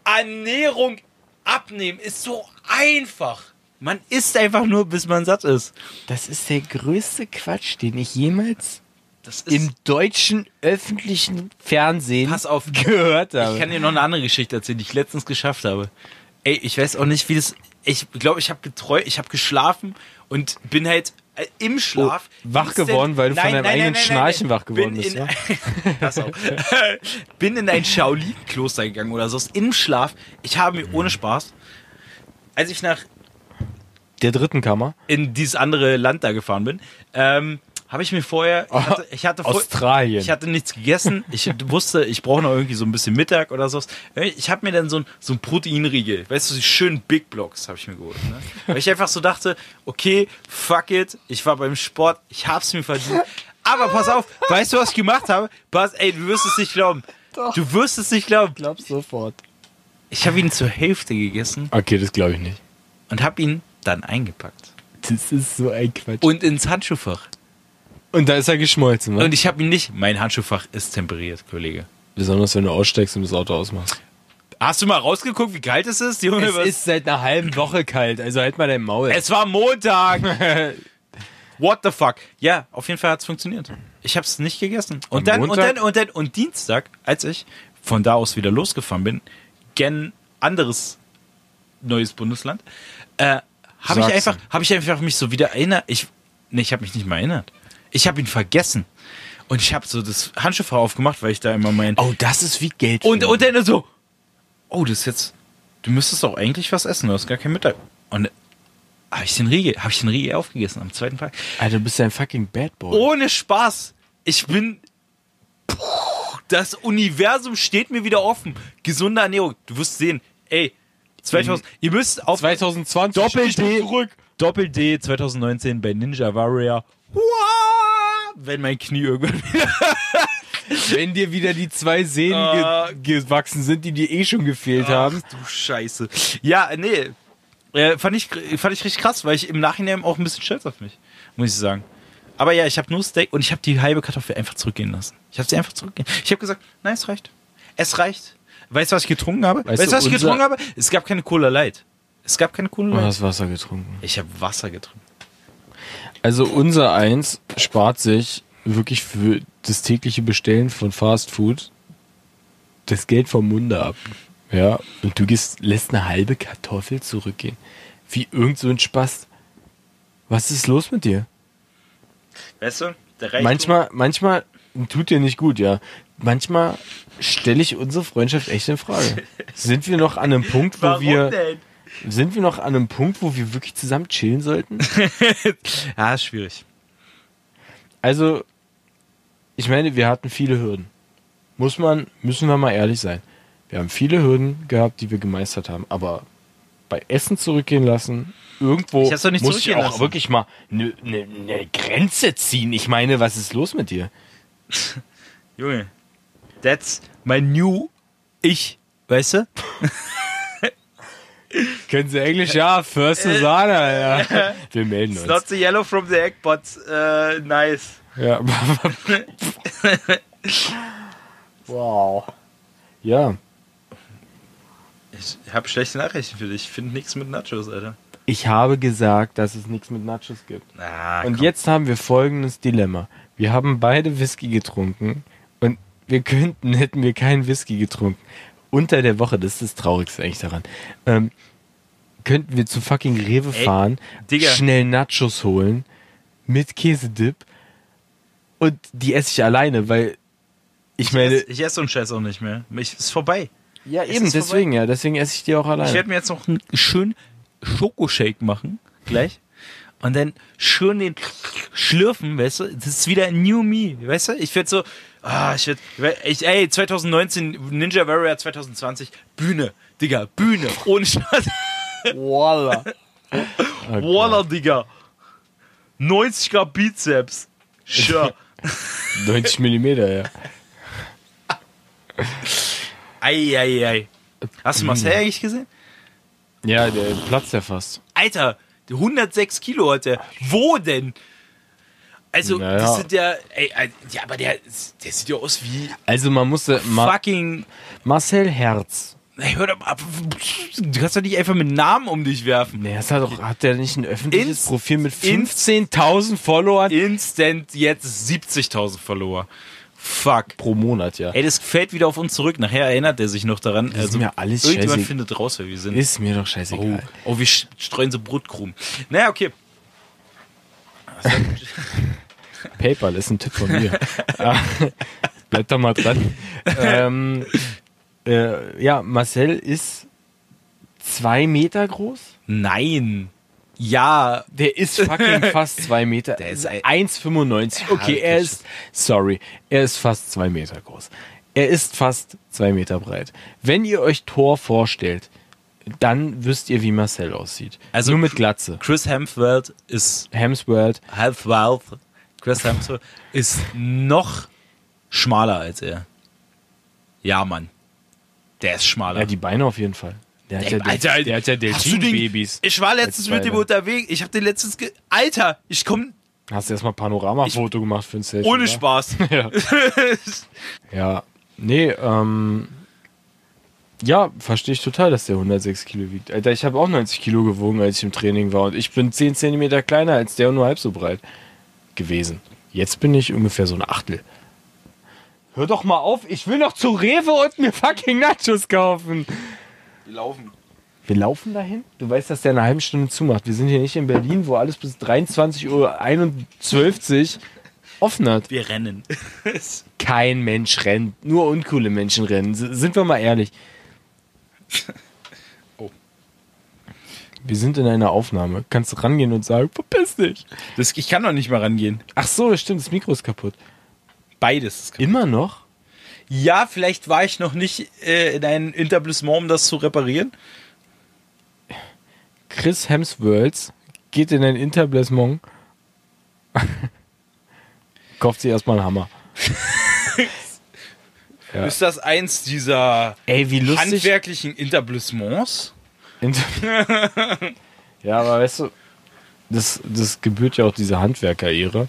Speaker 1: Ernährung abnehmen ist so einfach. Man isst einfach nur, bis man satt ist.
Speaker 2: Das ist der größte Quatsch, den ich jemals
Speaker 1: Das ist,
Speaker 2: im deutschen öffentlichen Fernsehen
Speaker 1: pass auf,
Speaker 2: gehört habe.
Speaker 1: ich kann dir noch eine andere Geschichte erzählen, die ich letztens geschafft habe. Ey, ich weiß auch nicht, wie das, ich glaube, ich habe geträumt, ich habe geschlafen und bin halt äh, im Schlaf.
Speaker 2: Oh, wach geworden, weil du von deinem eigenen Schnarchen wach geworden bist,
Speaker 1: in? Pass auf. bin in ein Shaolin-Kloster gegangen oder so, im Schlaf. Ich habe mir ohne Spaß, als ich nach
Speaker 2: der dritten Kammer.
Speaker 1: in dieses andere Land da gefahren bin, ähm, habe ich mir vorher, ich hatte, ich hatte vor,
Speaker 2: Australien.
Speaker 1: ich hatte nichts gegessen. Ich wusste, ich brauche noch irgendwie so ein bisschen Mittag oder so. Ich habe mir dann so ein, so ein Proteinriegel, weißt du, die schönen Big Blocks habe ich mir geholt. Ne? Weil ich einfach so dachte, okay, fuck it, ich war beim Sport, ich hab's mir verdient. Aber pass auf, weißt du, was ich gemacht habe? Pass, ey, du wirst es nicht glauben. Du wirst es nicht glauben.
Speaker 2: glaub sofort.
Speaker 1: Ich habe ihn zur Hälfte gegessen
Speaker 2: Okay, das glaube ich nicht.
Speaker 1: und habe ihn dann eingepackt.
Speaker 2: Das ist so ein Quatsch.
Speaker 1: Und ins Handschuhfach.
Speaker 2: Und da ist er geschmolzen, wa?
Speaker 1: Und ich habe ihn nicht. Mein Handschuhfach ist temperiert, Kollege.
Speaker 2: Besonders wenn du aussteigst und das Auto ausmachst.
Speaker 1: Hast du mal rausgeguckt, wie kalt es ist, Junge?
Speaker 2: Es
Speaker 1: Was-
Speaker 2: ist seit einer halben Woche kalt, also halt mal dein Maul.
Speaker 1: Es war Montag. What the fuck? Ja, auf jeden Fall hat's funktioniert. Ich habe es nicht gegessen. Und
Speaker 2: Am
Speaker 1: dann, und dann, und dann, und Dienstag, als ich von da aus wieder losgefahren bin, gen anderes neues Bundesland, äh, habe ich einfach, habe ich einfach mich so wieder erinnert. Ich, nee, ich habe mich nicht mal erinnert. Ich habe ihn vergessen. Und ich habe so das Handschuhfach aufgemacht, weil ich da immer mein,
Speaker 2: oh, das ist wie Geld.
Speaker 1: und, und dann so, oh, das ist jetzt, du müsstest doch eigentlich was essen, du hast gar kein Mittag. Und habe ich den Riegel, habe ich den Riegel aufgegessen am zweiten Tag.
Speaker 2: Alter, du bist ja ein fucking Bad Boy.
Speaker 1: Ohne Spaß. Ich bin, Puh, das Universum steht mir wieder offen. Gesunde Ernährung. Du wirst sehen, ey, 2000, ihr müsst auf
Speaker 2: 2020
Speaker 1: Doppel D,
Speaker 2: zurück.
Speaker 1: Doppel D 2019 bei Ninja Warrior. Wow, wenn mein Knie irgendwann wieder
Speaker 2: Wenn dir wieder die zwei Sehnen
Speaker 1: Ah.
Speaker 2: ge gewachsen sind, die dir eh schon gefehlt haben.
Speaker 1: Ach du Scheiße. Ja, nee. Äh, fand, ich, fand ich richtig krass, weil ich im Nachhinein auch ein bisschen stolz auf mich, muss ich sagen. Aber ja, ich habe nur Steak und ich habe die halbe Kartoffel einfach zurückgehen lassen. Ich habe sie einfach zurückgehen. Ich habe gesagt, nein, es reicht. Es reicht. Weißt du, was ich getrunken habe?
Speaker 2: Weißt
Speaker 1: Weißt,
Speaker 2: du,
Speaker 1: du, was ich getrunken habe? Es gab keine Cola Light. Es gab keine Cola
Speaker 2: Du
Speaker 1: Light.
Speaker 2: hast Wasser getrunken.
Speaker 1: Ich habe Wasser getrunken.
Speaker 2: Also unser Eins spart sich wirklich für das tägliche Bestellen von Fast Food das Geld vom Munde ab. Ja, und du gehst, lässt eine halbe Kartoffel zurückgehen. Wie irgend so ein Spaß. Was ist los mit dir?
Speaker 1: Weißt du? Der Reichtum-
Speaker 2: Manchmal, manchmal tut dir nicht gut, ja. Manchmal stelle ich unsere Freundschaft echt in Frage. Sind wir noch an einem Punkt, wo
Speaker 1: Warum
Speaker 2: wir,
Speaker 1: denn?
Speaker 2: Sind wir noch an einem Punkt, wo wir wirklich zusammen chillen sollten?
Speaker 1: Ja, ist schwierig.
Speaker 2: Also, ich meine, wir hatten viele Hürden. Muss man, müssen wir mal ehrlich sein. Wir haben viele Hürden gehabt, die wir gemeistert haben, aber bei Essen zurückgehen lassen. Irgendwo
Speaker 1: Ich nicht
Speaker 2: muss ich auch
Speaker 1: lassen.
Speaker 2: wirklich mal eine ne, ne Grenze ziehen. Ich meine, was ist los mit dir?
Speaker 1: Junge, that's my new Ich, weißt du?
Speaker 2: Können Sie Englisch? Ja, First Susanna, ja. Wir melden
Speaker 1: It's
Speaker 2: uns.
Speaker 1: not the yellow from the egg, but uh, nice.
Speaker 2: Ja. wow. Ja,
Speaker 1: Ich habe schlechte Nachrichten für dich. Ich finde nichts mit Nachos, Alter.
Speaker 2: ich habe gesagt, dass es nichts mit Nachos gibt.
Speaker 1: Ah,
Speaker 2: Und
Speaker 1: komm.
Speaker 2: jetzt haben wir folgendes Dilemma. Wir haben beide Whisky getrunken und wir könnten, hätten wir keinen Whisky getrunken, unter der Woche, das ist das Traurigste eigentlich daran, ähm, könnten wir zu fucking Rewe
Speaker 1: Ey,
Speaker 2: fahren,
Speaker 1: Digga.
Speaker 2: schnell Nachos holen, mit Käsedip und die esse ich alleine, weil ich
Speaker 1: ich
Speaker 2: meine,
Speaker 1: esse, ich esse so einen Scheiß auch nicht mehr. Ich, ist vorbei.
Speaker 2: ja eben, deswegen, ja, deswegen esse ich die auch
Speaker 1: Ich
Speaker 2: alleine.
Speaker 1: werde mir jetzt noch einen schönen Schokoshake machen, gleich. Und dann schön den schlürfen, weißt du? Das ist wieder New Me, weißt du? Ich werde so, ah, ich werde, ey, 2019, Ninja Warrior 2020, Bühne, Digga, Bühne, ohne Scheiß.
Speaker 2: Voila.
Speaker 1: Waller, Digga. 90er Bizeps. Sure.
Speaker 2: 90 Millimeter, ja.
Speaker 1: ei, ei, ei. Hast du Marcel eigentlich gesehen?
Speaker 2: Ja, der platzt ja fast.
Speaker 1: Alter, 106 Kilo hat der. Wo denn? Also,
Speaker 2: Naja.
Speaker 1: das sind ja, ey, äh, ja, aber der, der sieht ja aus wie
Speaker 2: Also man musste, Ma
Speaker 1: fucking,
Speaker 2: Marcel Herz,
Speaker 1: ey, hör doch mal, ab. du kannst doch nicht einfach mit Namen um dich werfen.
Speaker 2: Nee, das hat, doch, hat der nicht ein öffentliches
Speaker 1: Ins-
Speaker 2: Profil mit
Speaker 1: ins-
Speaker 2: 15.000 Followern
Speaker 1: Instant jetzt 70.000 Follower. Fuck.
Speaker 2: pro Monat, ja.
Speaker 1: Ey, das fällt wieder auf uns zurück. Nachher erinnert er sich noch daran.
Speaker 2: Das ist mir alles
Speaker 1: irgendjemand
Speaker 2: scheiße-
Speaker 1: findet raus, wer wir sind.
Speaker 2: Ist mir doch
Speaker 1: Oh,
Speaker 2: scheißegal.
Speaker 1: oh, wir sch- streuen so Brotkrumen. Naja, okay.
Speaker 2: PayPal ist ein Tipp von mir. Ah, Bleib da mal dran. ähm, äh, ja, Marcel ist zwei Meter groß.
Speaker 1: Nein. Ja.
Speaker 2: Der ist fucking fast zwei Meter.
Speaker 1: Der ist ein-
Speaker 2: 1,95. Okay, er ist, sorry, er ist fast zwei Meter groß. Er ist fast zwei Meter breit. Wenn ihr euch Thor vorstellt, dann wisst ihr, wie Marcel aussieht.
Speaker 1: Also-
Speaker 2: Nur mit Glatze.
Speaker 1: Chris Hemsworth ist
Speaker 2: Hemsworth,
Speaker 1: Hemsworth. Chris Hemsworth ist noch schmaler als er. Ja, Mann. Der ist schmaler.
Speaker 2: ja, die Beine auf jeden Fall. Der hat
Speaker 1: Ey,
Speaker 2: ja, Del-
Speaker 1: Alter,
Speaker 2: der hat ja Delfin-Babys.
Speaker 1: Ich war letztens mit ihm
Speaker 2: Beine.
Speaker 1: unterwegs. Ich habe den letztens. Ge Alter, ich komm
Speaker 2: Hast du erstmal Panoramafoto gemacht für ein Selfie?
Speaker 1: ohne
Speaker 2: wa?
Speaker 1: Spaß.
Speaker 2: Ja. ja. Nee, ähm. Ja, verstehe ich total, dass der 106 Kilo wiegt. Alter, ich habe auch 90 Kilo gewogen, als ich im Training war. Und ich bin 10 Zentimeter kleiner als der und nur halb so breit gewesen. Jetzt bin ich ungefähr so ein Achtel. Hör doch mal auf, ich will noch zu Rewe und mir fucking Nachos kaufen.
Speaker 1: Wir laufen.
Speaker 2: Wir laufen dahin? Du weißt, dass der eine halbe Stunde zumacht. Wir sind hier nicht in Berlin, wo alles bis 23.21 Uhr offen hat.
Speaker 1: Wir rennen.
Speaker 2: Kein Mensch rennt. Nur uncoole Menschen rennen. Sind wir mal ehrlich.
Speaker 1: Oh.
Speaker 2: Wir sind in einer Aufnahme. Kannst du rangehen und sagen, verpiss dich.
Speaker 1: Das, ich kann doch nicht mal rangehen.
Speaker 2: Ach so, stimmt, das Mikro ist kaputt.
Speaker 1: Beides. ist kaputt.
Speaker 2: Immer noch?
Speaker 1: Ja, vielleicht war ich noch nicht äh, in einem Etablissement, um das zu reparieren.
Speaker 2: Chris Hemsworth geht in ein Interblessement, kauft sich erstmal einen Hammer. Ja.
Speaker 1: Ist das eins dieser
Speaker 2: Ey,
Speaker 1: handwerklichen Etablissements?
Speaker 2: Ja, aber weißt du, das, das gebührt ja auch dieser Handwerker-Ehre.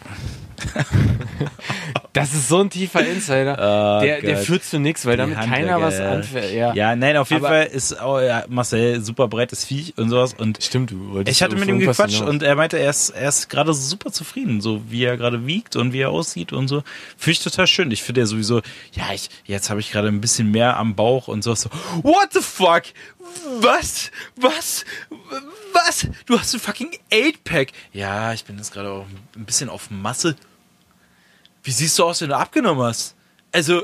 Speaker 2: das ist so ein tiefer Insider.
Speaker 1: Ah,
Speaker 2: der, der führt zu nichts, weil damit keiner was anfängt. Ja.
Speaker 1: Ja, nein, auf jeden
Speaker 2: Aber-
Speaker 1: Fall ist oh, ja, Marcel super breites Viech und sowas. Und
Speaker 2: Stimmt, du wolltest
Speaker 1: ich hatte mit ihm gequatscht und er meinte, er ist, er ist gerade super zufrieden, so wie er gerade wiegt und wie er aussieht und so. Finde ich total schön. Ich finde ja sowieso, ja, ich, jetzt habe ich gerade ein bisschen mehr am Bauch und sowas. So, what the fuck? Was? Was? Was? Du hast ein fucking 8-Pack. Ja, ich bin jetzt gerade auch ein bisschen auf Masse. Wie siehst du aus, wenn du abgenommen hast? Also,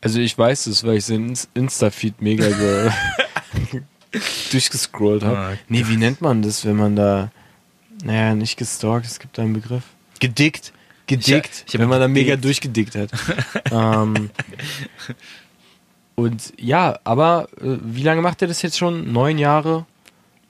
Speaker 2: Also ich weiß es, weil ich den Ins- Insta-Feed mega ge durchgescrollt habe.
Speaker 1: Ah,
Speaker 2: nee, wie nennt man das, wenn man da, naja, nicht gestalkt, es gibt da einen Begriff. Gedickt. Gedickt,
Speaker 1: Ich ich
Speaker 2: wenn man da mega
Speaker 1: gedickt.
Speaker 2: durchgedickt hat. ähm, und ja, aber äh, wie lange macht er das jetzt schon? Neun Jahre?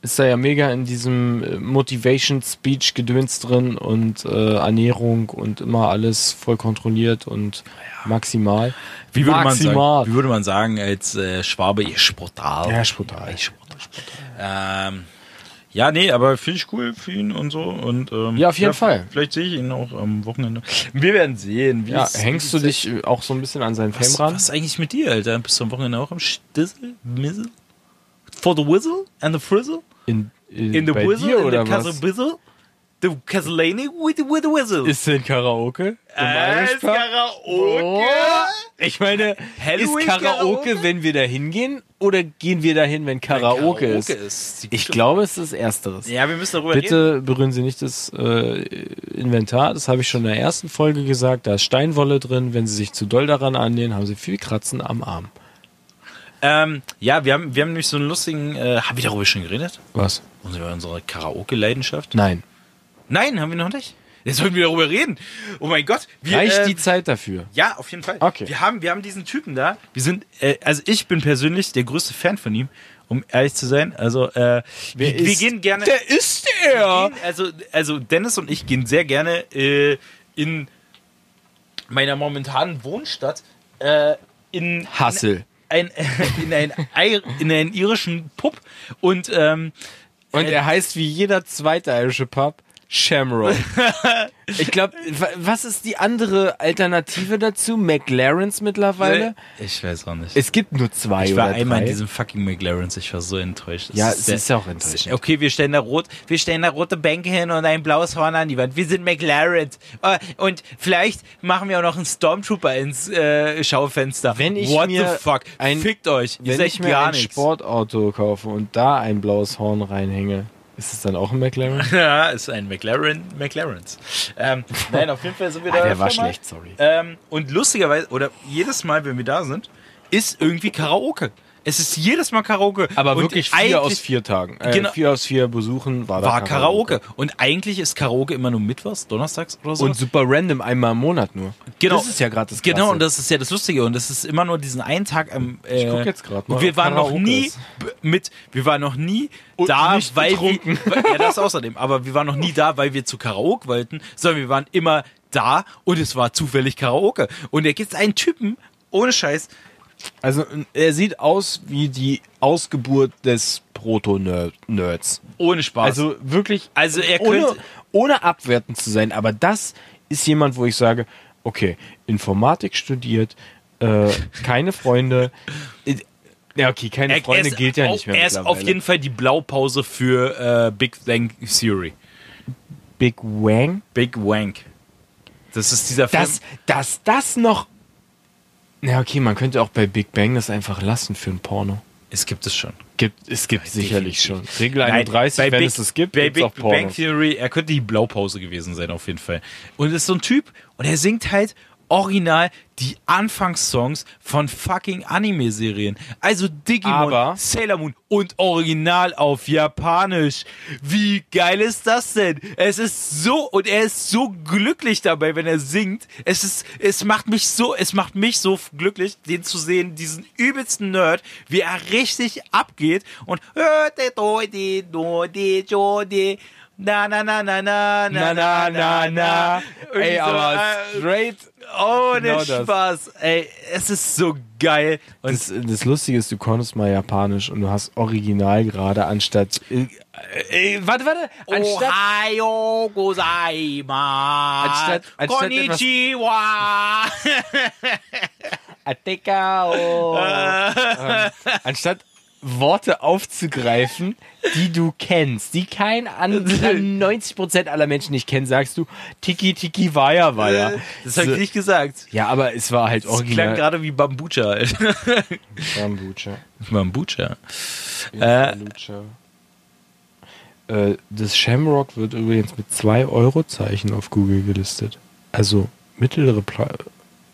Speaker 2: Ist da ja mega in diesem äh, Motivation Speech Gedöns drin und äh, Ernährung und immer alles voll kontrolliert und maximal.
Speaker 1: Wie würde, man
Speaker 2: maximal.
Speaker 1: sagen, wie würde man sagen als äh, Schwabe? Ich brutal.
Speaker 2: Ja, ist brutal.
Speaker 1: Ähm, ja, nee, aber finde ich cool für ihn und so. Und, ähm,
Speaker 2: Ja, auf jeden Fall.
Speaker 1: Vielleicht sehe ich ihn auch am Wochenende. Wir werden sehen. Wie
Speaker 2: Ja,
Speaker 1: es-
Speaker 2: hängst du dich äh, auch so ein bisschen an seinen Fame
Speaker 1: Was,
Speaker 2: ran?
Speaker 1: was ist eigentlich mit dir, Alter? Bist du am Wochenende auch am Stissel? Mizzle? For the whistle and the frizzle?
Speaker 2: In, in,
Speaker 1: In the whistle? in the castle whistle? The Castellani with, with the whistle?
Speaker 2: Ist denn Karaoke?
Speaker 1: Äh, ist? Karaoke?
Speaker 2: Oh. Ich meine,
Speaker 1: Halloween
Speaker 2: ist Karaoke,
Speaker 1: Karaoke?
Speaker 2: wenn wir da hingehen oder gehen wir dahin, wenn Karaoke, ist?
Speaker 1: ist. die
Speaker 2: Ich glaube, es ist Ersteres.
Speaker 1: Ja, wir müssen darüber reden.
Speaker 2: Bitte berühren Sie nicht das äh, Inventar. Das habe ich schon in der ersten Folge gesagt. Da ist Steinwolle drin. Wenn Sie sich zu doll daran annähern, haben Sie viel Kratzen am Arm.
Speaker 1: Ähm, ja, wir haben, wir haben nämlich so einen lustigen. Äh, haben wir darüber schon geredet?
Speaker 2: Was?
Speaker 1: Unsere, unsere Karaoke-Leidenschaft?
Speaker 2: Nein.
Speaker 1: Nein, haben wir noch nicht. Jetzt sollten wir darüber reden. Oh mein Gott. Wir,
Speaker 2: Reicht
Speaker 1: äh,
Speaker 2: die Zeit dafür?
Speaker 1: Ja, auf jeden Fall.
Speaker 2: Okay.
Speaker 1: Wir haben, wir haben diesen Typen da. Wir sind, äh, also ich bin persönlich der größte Fan von ihm, um ehrlich zu sein. Also, äh, wir, wir gehen gerne.
Speaker 2: Der ist er!
Speaker 1: gehen, also, also Dennis und ich gehen sehr gerne äh, in meiner momentanen Wohnstadt äh, in
Speaker 2: Hassel.
Speaker 1: Ein, in, ein, Ei- in einen irischen Pub und ähm,
Speaker 2: Und er heißt wie jeder zweite irische Pub Shamrock. ich glaube, was ist die andere Alternative dazu? McLarens mittlerweile?
Speaker 1: ich weiß auch nicht.
Speaker 2: Es gibt nur zwei
Speaker 1: ich war
Speaker 2: oder
Speaker 1: einmal
Speaker 2: drei.
Speaker 1: in diesem fucking McLarens, ich war so enttäuscht. Das
Speaker 2: ja, es
Speaker 1: der-
Speaker 2: ist ja auch enttäuschend.
Speaker 1: Okay, wir stellen da rot, wir stellen da rote Bänke hin und ein blaues Horn an die Wand. Wir sind McLaren. Äh, Und vielleicht machen wir auch noch einen Stormtrooper ins äh, Schaufenster.
Speaker 2: Wenn ich
Speaker 1: What
Speaker 2: mir
Speaker 1: the fuck?
Speaker 2: ein-
Speaker 1: Fickt euch.
Speaker 2: Wenn ich mir
Speaker 1: gar
Speaker 2: ein
Speaker 1: nichts.
Speaker 2: Sportauto kaufe und da ein blaues Horn reinhänge, ist es dann auch ein McLaren?
Speaker 1: Ja, ist ein McLaren, McLarens. Ähm, nein, auf jeden Fall sind wir da.
Speaker 2: Ah, der war
Speaker 1: mal.
Speaker 2: schlecht, sorry.
Speaker 1: Ähm, und lustigerweise, oder jedes Mal, wenn wir da sind, ist irgendwie Karaoke. Es ist jedes Mal Karaoke.
Speaker 2: Aber
Speaker 1: Und
Speaker 2: wirklich vier aus vier Tagen. Äh,
Speaker 1: Genau.
Speaker 2: Vier aus vier Besuchen war da
Speaker 1: war Karaoke. Und eigentlich ist Karaoke immer nur mittwochs, donnerstags oder so.
Speaker 2: Und super random, einmal im Monat nur.
Speaker 1: Genau.
Speaker 2: Das ist ja gerade das
Speaker 1: Genau,
Speaker 2: Krasse.
Speaker 1: und das ist ja das Lustige. Und das ist immer nur diesen einen Tag am. Äh,
Speaker 2: Ich guck jetzt grad mal,
Speaker 1: Und wir waren noch
Speaker 2: Karaoke
Speaker 1: nie
Speaker 2: ist.
Speaker 1: b- mit. Wir waren noch nie
Speaker 2: Und
Speaker 1: da, weil
Speaker 2: betrunken.
Speaker 1: wir. Ja, das außerdem. Aber wir waren noch nie da, weil wir zu Karaoke wollten, sondern wir waren immer da und es war zufällig Karaoke. Und da gibt es einen Typen, ohne Scheiß.
Speaker 2: Also er sieht aus wie die Ausgeburt des Proto-Nerds.
Speaker 1: Ohne Spaß.
Speaker 2: Also wirklich,
Speaker 1: Also er
Speaker 2: ohne,
Speaker 1: könnte-
Speaker 2: ohne abwertend zu sein, aber das ist jemand, wo ich sage, okay, Informatik studiert, äh, keine Freunde. Äh, Ja, okay, keine
Speaker 1: er,
Speaker 2: Freunde
Speaker 1: ist
Speaker 2: gilt ja nicht mehr.
Speaker 1: Er ist auf jeden Fall die Blaupause für äh, Big Bang Theory.
Speaker 2: Big Wang.
Speaker 1: Big Wank. Das ist dieser Film.
Speaker 2: Dass, dass das noch. Ja, okay, man könnte auch bei Big Bang das einfach lassen für ein Porno.
Speaker 1: es gibt es schon.
Speaker 2: Gibt, es gibt sicherlich schon. Regel
Speaker 1: Nein,
Speaker 2: 31,
Speaker 1: bei
Speaker 2: wenn
Speaker 1: Big,
Speaker 2: es es gibt,
Speaker 1: bei Big
Speaker 2: auch
Speaker 1: Bang
Speaker 2: Pornos.
Speaker 1: Theory, er könnte die Blaupause gewesen sein, auf jeden Fall. Und es ist so ein Typ, und er singt halt original die Anfangssongs von fucking Anime-Serien. Also Digimon,
Speaker 2: Aber-
Speaker 1: Sailor Moon und original auf Japanisch. Wie geil ist das denn? Es ist so, und er ist so glücklich dabei, wenn er singt. Es ist, es macht mich so, es macht mich so glücklich, den zu sehen, diesen übelsten Nerd, wie er richtig abgeht und na na na na na
Speaker 2: Na, na, na, na. Ey, aber
Speaker 1: äh,
Speaker 2: straight.
Speaker 1: ohne
Speaker 2: Genau.
Speaker 1: Spaß. Ey, es ist so geil. Und
Speaker 2: Das, das Lustige ist, du konntest mal Japanisch und du hast original gerade anstatt. Äh, äh, warte, warte. Anstatt,
Speaker 1: Ohayo gozaimasu.
Speaker 2: Anstatt- anstatt
Speaker 1: Konnichiwa.
Speaker 2: Atekao. ähm, anstatt Worte aufzugreifen, die du kennst, die kein anderer 90% aller Menschen nicht kennen, sagst du Tiki Tiki Waya Waya.
Speaker 1: Das habe ich nicht gesagt.
Speaker 2: Ja, aber es war halt
Speaker 1: Das klang
Speaker 2: original.
Speaker 1: gerade wie Bambucha.
Speaker 2: Bambucha.
Speaker 1: Bambucha.
Speaker 2: Bambucha. Äh, das Shamrock wird übrigens mit 2 Euro-Zeichen auf Google gelistet. Also mittlere Pre Boah,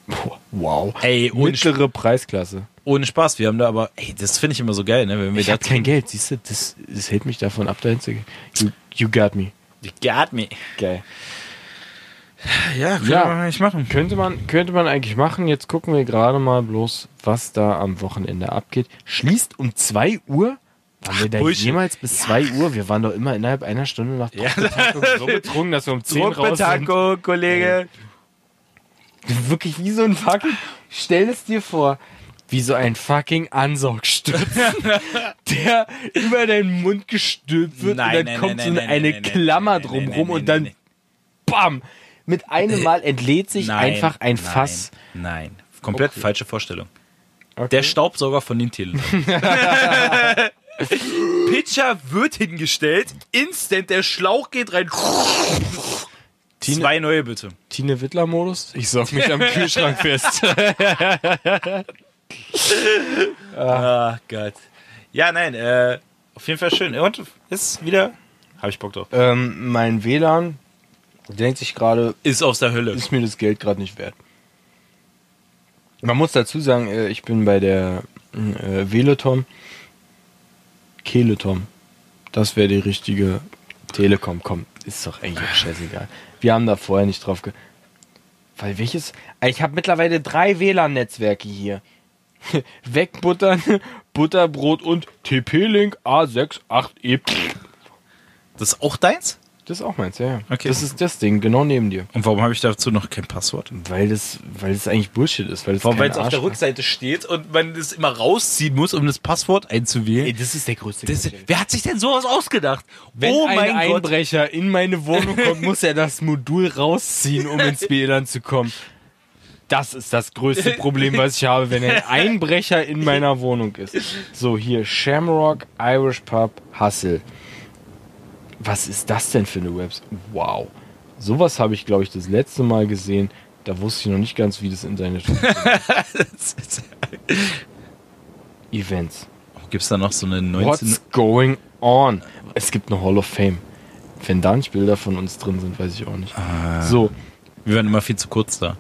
Speaker 2: Wow.
Speaker 1: Ey,
Speaker 2: mittlere Preisklasse.
Speaker 1: ohne Spaß. Wir haben da aber, ey, das finde ich immer so geil, ne? Wenn wir
Speaker 2: Ich habe kein Geld, siehst du, das, das hält mich davon ab, dahin zu gehen. You, you got me.
Speaker 1: You got me.
Speaker 2: Geil.
Speaker 1: Ja, können
Speaker 2: Ja.
Speaker 1: wir eigentlich machen.
Speaker 2: Könnte man, könnte man eigentlich machen. Jetzt gucken wir gerade mal bloß, was da am Wochenende abgeht. Schließt um 2 Uhr Waren wir da
Speaker 1: Bullshit.
Speaker 2: jemals bis 2 Uhr? Wir waren doch immer innerhalb einer Stunde nach
Speaker 1: Ja.
Speaker 2: Taco so betrunken, dass wir um 10 raus sind.
Speaker 1: Kollege.
Speaker 2: Wirklich wie so ein fucking. Stell es dir vor, wie so ein fucking Ansaugstütz, der über deinen Mund gestülpt wird
Speaker 1: Nein,
Speaker 2: und dann
Speaker 1: nein,
Speaker 2: kommt
Speaker 1: nein,
Speaker 2: so eine, Klammer drumrum und dann bam! Mit einem Mal entlädt sich einfach ein Fass.
Speaker 1: Nein, komplett
Speaker 2: Okay.
Speaker 1: falsche Vorstellung.
Speaker 2: Okay.
Speaker 1: Der Staubsauger von den Teleton. Pitcher wird hingestellt, instant, der Schlauch geht rein.
Speaker 2: Tine-
Speaker 1: Zwei neue bitte.
Speaker 2: Tine Wittler-Modus? Ich saug mich am Kühlschrank fest.
Speaker 1: Ah, Gott. Ja, nein, äh, auf jeden Fall schön. Und ist wieder, habe ich Bock drauf.
Speaker 2: ähm, mein WLAN denkt sich gerade,
Speaker 1: Ist aus der Hölle.
Speaker 2: ist mir das Geld gerade nicht wert. Man muss dazu sagen, äh, ich bin bei der äh, Veletom, Keletom. Das wäre die richtige Telekom. Komm, ist doch eigentlich auch scheißegal. Wir haben da vorher nicht drauf ge... Weil welches... Ich habe mittlerweile drei WLAN-Netzwerke hier. Wegbuttern, Butterbrot und TP-Link A68E.
Speaker 1: Das ist auch deins?
Speaker 2: Das ist auch meins, ja. ja.
Speaker 1: Okay.
Speaker 2: Das ist das Ding, genau neben dir.
Speaker 1: Und warum habe ich dazu noch kein Passwort?
Speaker 2: Weil das, weil das eigentlich Bullshit ist. Weil das
Speaker 1: Warum, weil es auf der Rückseite steht und man es immer rausziehen muss, um das Passwort einzuwählen.
Speaker 2: Ey, das ist der größte
Speaker 1: Das, wer hat sich denn sowas ausgedacht?
Speaker 2: Wenn
Speaker 1: oh
Speaker 2: ein
Speaker 1: mein Gott.
Speaker 2: Einbrecher in meine Wohnung kommt, muss er das Modul rausziehen, um ins WLAN zu kommen. Das ist das größte Problem, was ich habe, wenn ein Einbrecher in meiner Wohnung ist. So, hier Shamrock, Irish Pub, Hustle. Was ist das denn für eine Website? Wow. Sowas habe ich, glaube ich, das letzte Mal gesehen. Da wusste ich noch nicht ganz, wie das Internet funktioniert. Events.
Speaker 1: Gibt es da noch so eine 19...
Speaker 2: What's going on? Es gibt eine Hall of Fame. Wenn da nicht Bilder von uns drin sind, weiß ich auch nicht. So,
Speaker 1: Wir waren immer viel zu kurz da.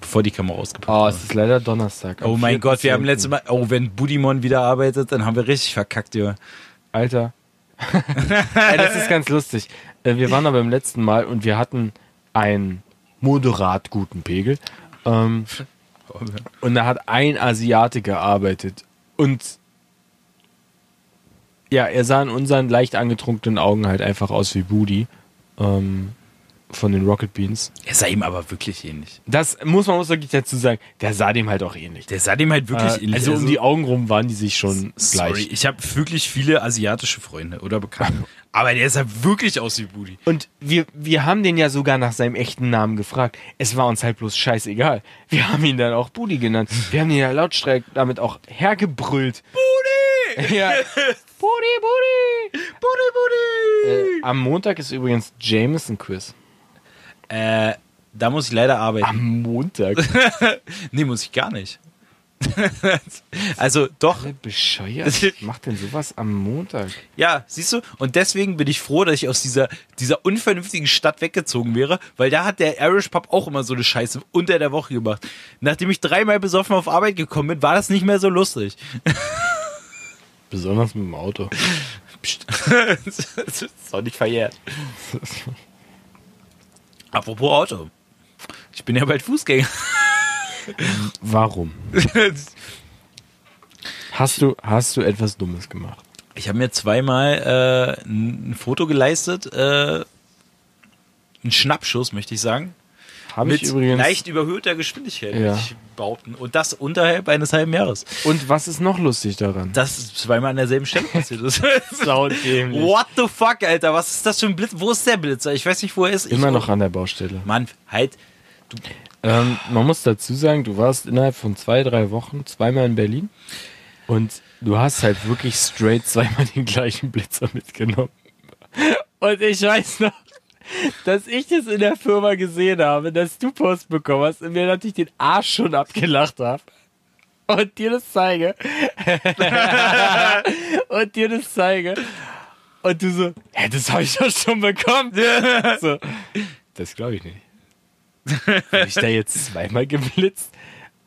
Speaker 1: Bevor die Kamera ausgepackt
Speaker 2: ah,
Speaker 1: war.
Speaker 2: es ist leider Donnerstag.
Speaker 1: Oh mein
Speaker 2: 4.10..
Speaker 1: Gott, wir haben letztes Mal... Oh, wenn Budimon wieder arbeitet, dann haben wir richtig verkackt, ja.
Speaker 2: Alter. Ey, das ist ganz lustig. Äh, Wir waren aber beim letzten Mal und wir hatten einen moderat guten Pegel. Ähm, und da hat ein Asiate gearbeitet. Und ja, er sah in unseren leicht angetrunkenen Augen halt einfach aus wie Budi. Ähm, von den Rocket Beans.
Speaker 1: Er sah ihm aber wirklich ähnlich.
Speaker 2: Das muss man muss wirklich dazu sagen, der sah dem halt auch ähnlich.
Speaker 1: Der sah dem halt wirklich
Speaker 2: Äh,
Speaker 1: ähnlich.
Speaker 2: also um die Augen rum waren die sich schon
Speaker 1: Sorry,
Speaker 2: gleich.
Speaker 1: ich habe wirklich viele asiatische Freunde oder Bekannte. aber der sah wirklich aus wie Budi.
Speaker 2: Und wir, wir haben den ja sogar nach seinem echten Namen gefragt. Es war uns halt bloß scheißegal. Wir haben ihn dann auch Budi genannt. Wir haben ihn ja lautstark damit auch hergebrüllt. Budi! Ja. Budi, Budi!
Speaker 1: Budi, Budi!
Speaker 2: Äh, am Montag ist übrigens Jameson-Quiz.
Speaker 1: Äh, da muss ich leider arbeiten.
Speaker 2: Am Montag?
Speaker 1: Nee, muss ich gar nicht. also doch,
Speaker 2: Alle bescheuert. Macht denn sowas am Montag?
Speaker 1: ja, siehst du? Und deswegen bin ich froh, dass ich aus dieser, dieser unvernünftigen Stadt weggezogen wäre, weil da hat der Irish Pub auch immer so eine Scheiße unter der Woche gemacht. Nachdem ich dreimal besoffen auf Arbeit gekommen bin, war das nicht mehr so lustig.
Speaker 2: Besonders mit dem Auto.
Speaker 1: Psst. das ist auch nicht verjährt. Apropos Auto. Ich bin ja bald Fußgänger.
Speaker 2: Warum? Hast du, hast du etwas Dummes gemacht?
Speaker 1: Ich habe mir zweimal äh, ein Foto geleistet, äh, ein Schnappschuss, möchte ich sagen.
Speaker 2: Habe
Speaker 1: Mit
Speaker 2: übrigens.
Speaker 1: leicht überhöhter Geschwindigkeit,
Speaker 2: Ja.
Speaker 1: ich behaupten. Und das unterhalb eines halben Jahres.
Speaker 2: Und was ist noch lustig daran?
Speaker 1: Das ist zweimal an derselben Stelle passiert ist. What the fuck, Alter? Was ist das für ein Blitz? Wo ist der Blitzer? Ich weiß nicht, wo er ist.
Speaker 2: Immer
Speaker 1: ich,
Speaker 2: noch an der Baustelle.
Speaker 1: Mann, halt.
Speaker 2: Ähm, man muss dazu sagen, du warst innerhalb von zwei, drei Wochen zweimal in Berlin und du hast halt wirklich straight zweimal den gleichen Blitzer mitgenommen. Und ich weiß noch, dass ich das in der Firma gesehen habe, dass du Post bekommen hast und mir natürlich den Arsch schon abgelacht habe. Und dir das zeige. und dir das zeige. Und du so, hä, das habe ich doch schon bekommen. so, das glaube ich nicht. Bin ich da jetzt zweimal geblitzt?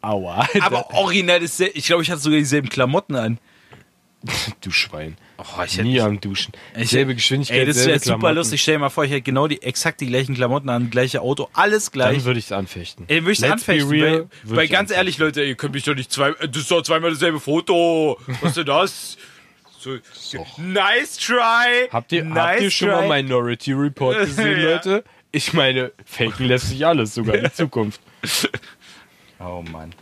Speaker 2: Aua. Alter.
Speaker 1: Aber original ist ich glaube, ich hatte sogar dieselben Klamotten an.
Speaker 2: du Schwein.
Speaker 1: Oh, ich
Speaker 2: Nie am Duschen.
Speaker 1: Ich-
Speaker 2: selbe Geschwindigkeit,
Speaker 1: Ey, das wäre super lustig. Stell dir mal vor, ich hätte genau die exakt die gleichen Klamotten an, gleiche Auto, alles gleich.
Speaker 2: Dann würde ich es anfechten.
Speaker 1: Ey, würde ich
Speaker 2: Let's
Speaker 1: anfechten.
Speaker 2: be real,
Speaker 1: weil, weil ganz
Speaker 2: anfechten.
Speaker 1: ehrlich, Leute, ihr könnt mich doch nicht zwei, das ist doch zweimal dasselbe Foto. Was ist denn das? So, nice try.
Speaker 2: Habt ihr,
Speaker 1: nice
Speaker 2: habt ihr schon
Speaker 1: try.
Speaker 2: mal Minority Report gesehen,
Speaker 1: Ja.
Speaker 2: Leute? Ich meine, faken lässt sich alles, sogar in Zukunft.
Speaker 1: Oh Mann.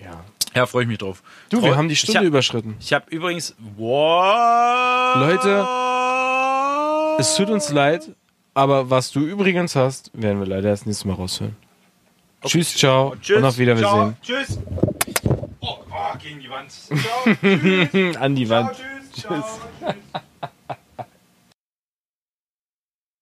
Speaker 2: Ja.
Speaker 1: Ja, freue ich mich drauf.
Speaker 2: Du, wir haben die
Speaker 1: Ich
Speaker 2: Stunde
Speaker 1: hab-
Speaker 2: überschritten.
Speaker 1: Ich habe übrigens. Wow.
Speaker 2: Leute, Es tut uns leid, aber was du übrigens hast, werden wir leider erst nächstes Mal raushören. Tschüss, ciao
Speaker 1: Tschüss.
Speaker 2: und auf Wiedersehen.
Speaker 1: Ciao, tschüss. Oh, oh, gegen die Wand. Ciao.
Speaker 2: An die
Speaker 1: Ciao,
Speaker 2: Wand.
Speaker 1: tschüss. Ciao, tschüss.